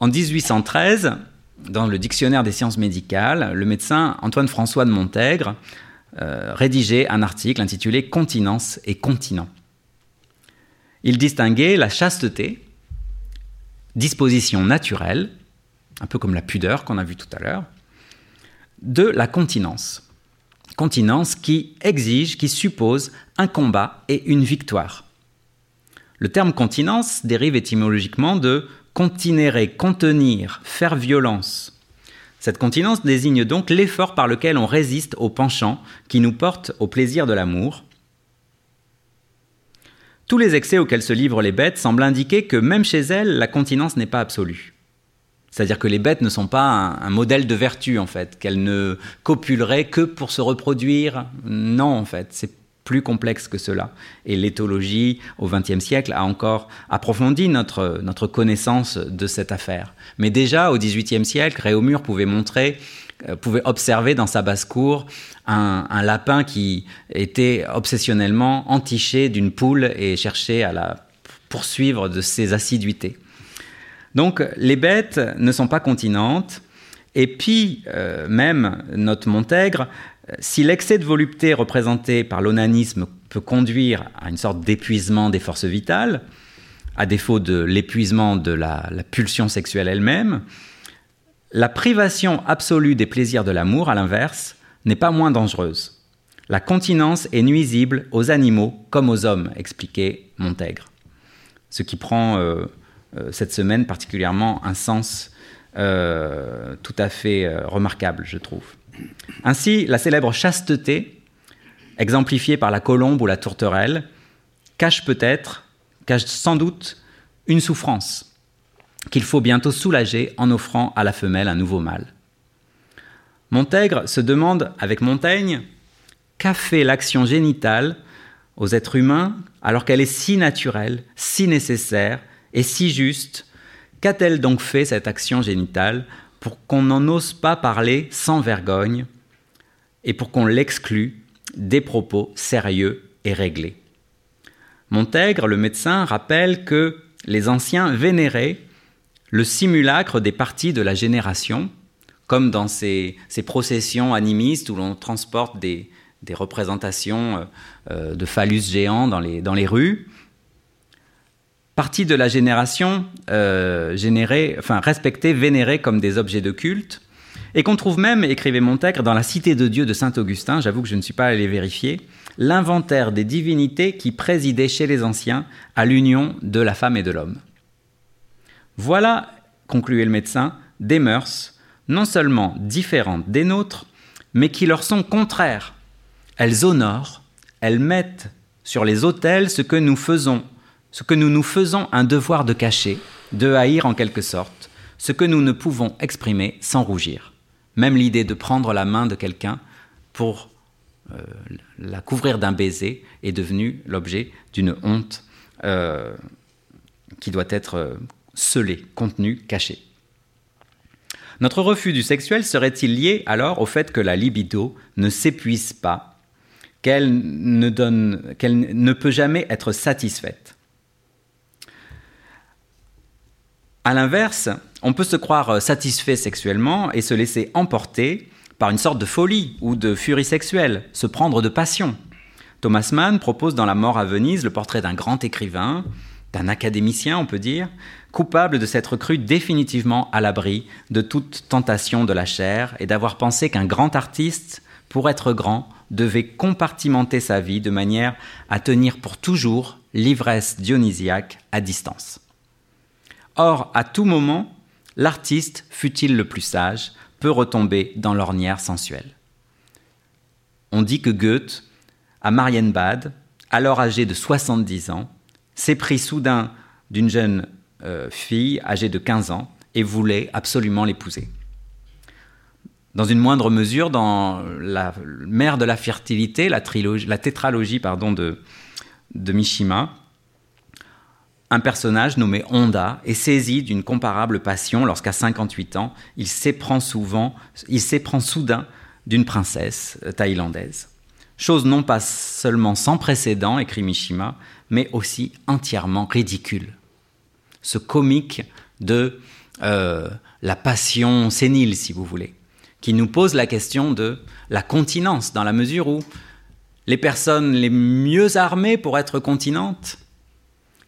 En 1813, dans le dictionnaire des sciences médicales, le médecin Antoine François de Montègre euh, rédigeait un article intitulé Continence et continent. Il distinguait la chasteté, disposition naturelle, un peu comme la pudeur qu'on a vu tout à l'heure, de la continence. Continence qui exige, qui suppose un combat et une victoire. Le terme continence dérive étymologiquement de continérer, contenir, faire violence. Cette continence désigne donc l'effort par lequel on résiste au penchant qui nous porte au plaisir de l'amour. Tous les excès auxquels se livrent les bêtes semblent indiquer que même chez elles, la continence n'est pas absolue. C'est-à-dire que les bêtes ne sont pas un, modèle de vertu, en fait, qu'elles ne copuleraient que pour se reproduire. Non, en fait, c'est plus complexe que cela. Et l'éthologie, au XXe siècle, a encore approfondi notre, notre connaissance de cette affaire. Mais déjà, au XVIIIe siècle, Réaumur pouvait montrer, euh, pouvait observer dans sa basse-cour un, un, lapin qui était obsessionnellement entiché d'une poule et cherchait à la poursuivre de ses assiduités. Donc les bêtes ne sont pas continentes, et puis euh, même, note Montègre, si l'excès de volupté représenté par l'onanisme peut conduire à une sorte d'épuisement des forces vitales, à défaut de l'épuisement de la, pulsion sexuelle elle-même, la privation absolue des plaisirs de l'amour, à l'inverse, n'est pas moins dangereuse. La continence est nuisible aux animaux comme aux hommes, expliquait Montègre. Ce qui prend euh, euh, cette semaine particulièrement un sens euh, tout à fait euh, remarquable, je trouve. Ainsi, la célèbre chasteté, exemplifiée par la colombe ou la tourterelle, cache peut-être, cache sans doute une souffrance qu'il faut bientôt soulager en offrant à la femelle un nouveau mâle. Montègre se demande avec Montaigne qu'a fait l'action génitale aux êtres humains alors qu'elle est si naturelle, si nécessaire, et si juste, qu'a-t-elle donc fait cette action génitale pour qu'on n'en ose pas parler sans vergogne et pour qu'on l'exclue des propos sérieux et réglés? Montègre, le médecin, rappelle que les anciens vénéraient le simulacre des parties de la génération, comme dans ces, processions animistes où l'on transporte des, représentations euh, de phallus géants dans les, dans les rues partie de la génération euh, générée, enfin respectée, vénérée comme des objets de culte, et qu'on trouve même, écrivait Montaigne, dans la Cité de Dieu de Saint Augustin, j'avoue que je ne suis pas allé vérifier, l'inventaire des divinités qui présidaient chez les anciens à l'union de la femme et de l'homme. Voilà, concluait le médecin, des mœurs non seulement différentes des nôtres, mais qui leur sont contraires. Elles honorent, elles mettent sur les autels ce que nous faisons ce que nous nous faisons un devoir de cacher, de haïr en quelque sorte, ce que nous ne pouvons exprimer sans rougir. Même l'idée de prendre la main de quelqu'un pour euh, la couvrir d'un baiser est devenue l'objet d'une honte euh, qui doit être euh, scellée, contenue, cachée. Notre refus du sexuel serait-il lié alors au fait que la libido ne s'épuise pas, qu'elle ne, qu'elle ne peut jamais être satisfaite? À l'inverse, on peut se croire satisfait sexuellement et se laisser emporter par une sorte de folie ou de furie sexuelle, se prendre de passion. Thomas Mann propose dans La mort à Venise le portrait d'un grand écrivain, d'un académicien, on peut dire, coupable de s'être cru définitivement à l'abri de toute tentation de la chair et d'avoir pensé qu'un grand artiste, pour être grand, devait compartimenter sa vie de manière à tenir pour toujours l'ivresse dionysiaque à distance. Or, à tout moment, l'artiste, fût-il le plus sage, peut retomber dans l'ornière sensuelle. On dit que Goethe, à Marienbad, alors âgé de 70 ans, s'est pris soudain d'une jeune euh, fille âgée de 15 ans et voulait absolument l'épouser. Dans une moindre mesure, dans la mère de la fertilité, la, la tétralogie pardon, de Mishima, un personnage nommé Honda est saisi d'une comparable passion lorsqu'à 58 ans, il s'éprend souvent, il s'éprend soudain d'une princesse thaïlandaise. Chose non pas seulement sans précédent, écrit Mishima, mais aussi entièrement ridicule. Ce comique de euh, la passion sénile, si vous voulez, qui nous pose la question de la continence, dans la mesure où les personnes les mieux armées pour être continentes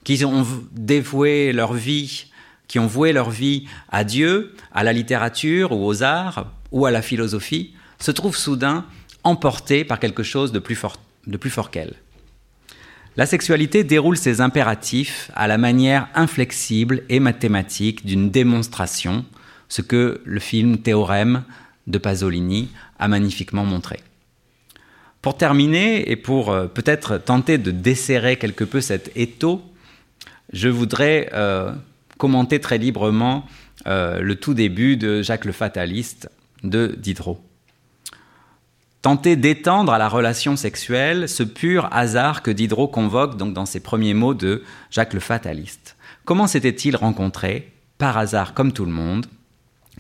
qui ont dévoué leur vie, qui ont voué leur vie à Dieu, à la littérature ou aux arts ou à la philosophie, se trouvent soudain emportés par quelque chose de plus fort, de plus fort qu'elles. La sexualité déroule ses impératifs à la manière inflexible et mathématique d'une démonstration, ce que le film Théorème de Pasolini a magnifiquement montré. Pour terminer, et pour euh, peut-être tenter de desserrer quelque peu cet étau, je voudrais euh, commenter très librement euh, le tout début de Jacques le Fataliste de Diderot. Tenter d'étendre à la relation sexuelle ce pur hasard que Diderot convoque donc dans ses premiers mots de Jacques le Fataliste. Comment s'était-il rencontré Par hasard comme tout le monde?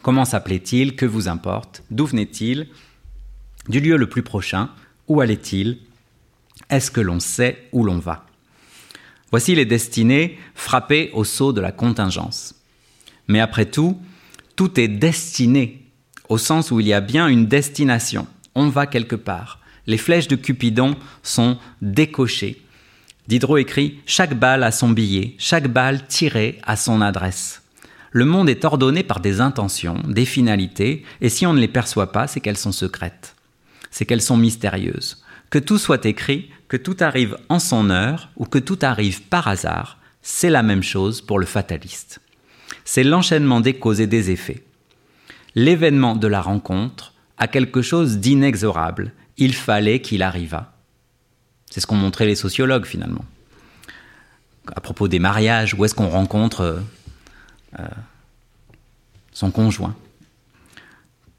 Comment s'appelait-il? Que vous importe? D'où venait-il? Du lieu le plus prochain? Où allait-il? Est-ce que l'on sait où l'on va? Voici les destinées frappées au sceau de la contingence. Mais après tout, tout est destiné, au sens où il y a bien une destination. On va quelque part. Les flèches de Cupidon sont décochées. Diderot écrit Chaque balle a son billet, chaque balle tirée à son adresse. Le monde est ordonné par des intentions, des finalités, et si on ne les perçoit pas, c'est qu'elles sont secrètes, c'est qu'elles sont mystérieuses. Que tout soit écrit, que tout arrive en son heure ou que tout arrive par hasard, c'est la même chose pour le fataliste. C'est l'enchaînement des causes et des effets. L'événement de la rencontre a quelque chose d'inexorable. Il fallait qu'il arrivât. C'est ce qu'ont montré les sociologues finalement. À propos des mariages, où est-ce qu'on rencontre euh, euh, son conjoint?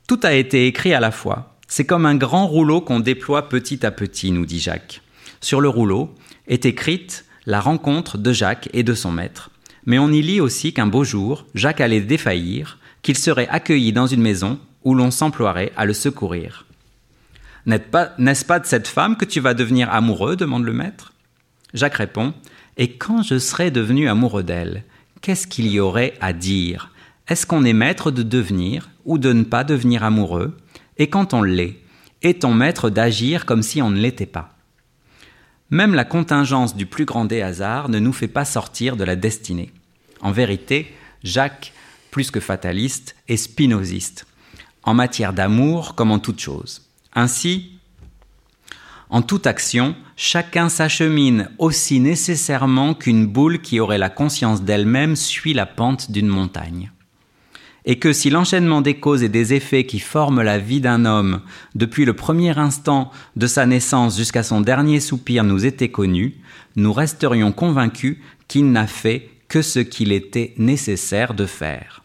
Tout a été écrit à la fois. C'est comme un grand rouleau qu'on déploie petit à petit, nous dit Jacques. Sur le rouleau est écrite la rencontre de Jacques et de son maître. Mais on y lit aussi qu'un beau jour, Jacques allait défaillir, qu'il serait accueilli dans une maison où l'on s'emploierait à le secourir. N'est-ce pas, de cette femme que tu vas devenir amoureux? demande le maître. Jacques répond Et quand je serai devenu amoureux d'elle, qu'est-ce qu'il y aurait à dire? Est-ce qu'on est maître de devenir ou de ne pas devenir amoureux? Et quand on l'est, est-on maître d'agir comme si on ne l'était pas? Même la contingence du plus grand des hasards ne nous fait pas sortir de la destinée. En vérité, Jacques, plus que fataliste, est spinoziste, en matière d'amour comme en toute chose. Ainsi, en toute action, chacun s'achemine aussi nécessairement qu'une boule qui aurait la conscience d'elle-même suit la pente d'une montagne et que si l'enchaînement des causes et des effets qui forment la vie d'un homme depuis le premier instant de sa naissance jusqu'à son dernier soupir nous était connu, nous resterions convaincus qu'il n'a fait que ce qu'il était nécessaire de faire.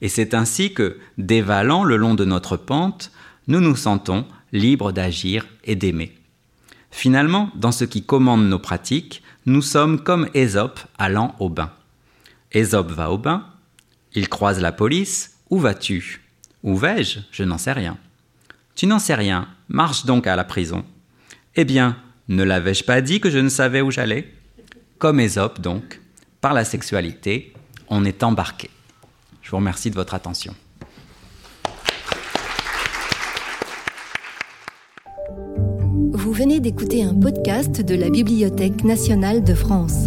Et c'est ainsi que, dévalant le long de notre pente, nous nous sentons libres d'agir et d'aimer. Finalement, dans ce qui commande nos pratiques, nous sommes comme Ésope allant au bain. Ésope va au bain, il croise la police. Où vas-tu? Où vais-je? Je n'en sais rien. Tu n'en sais rien, marche donc à la prison. Eh bien, ne l'avais-je pas dit que je ne savais où j'allais? Comme Ésope, donc, par la sexualité, on est embarqué. Je vous remercie de votre attention. Vous venez d'écouter un podcast de la Bibliothèque nationale de France.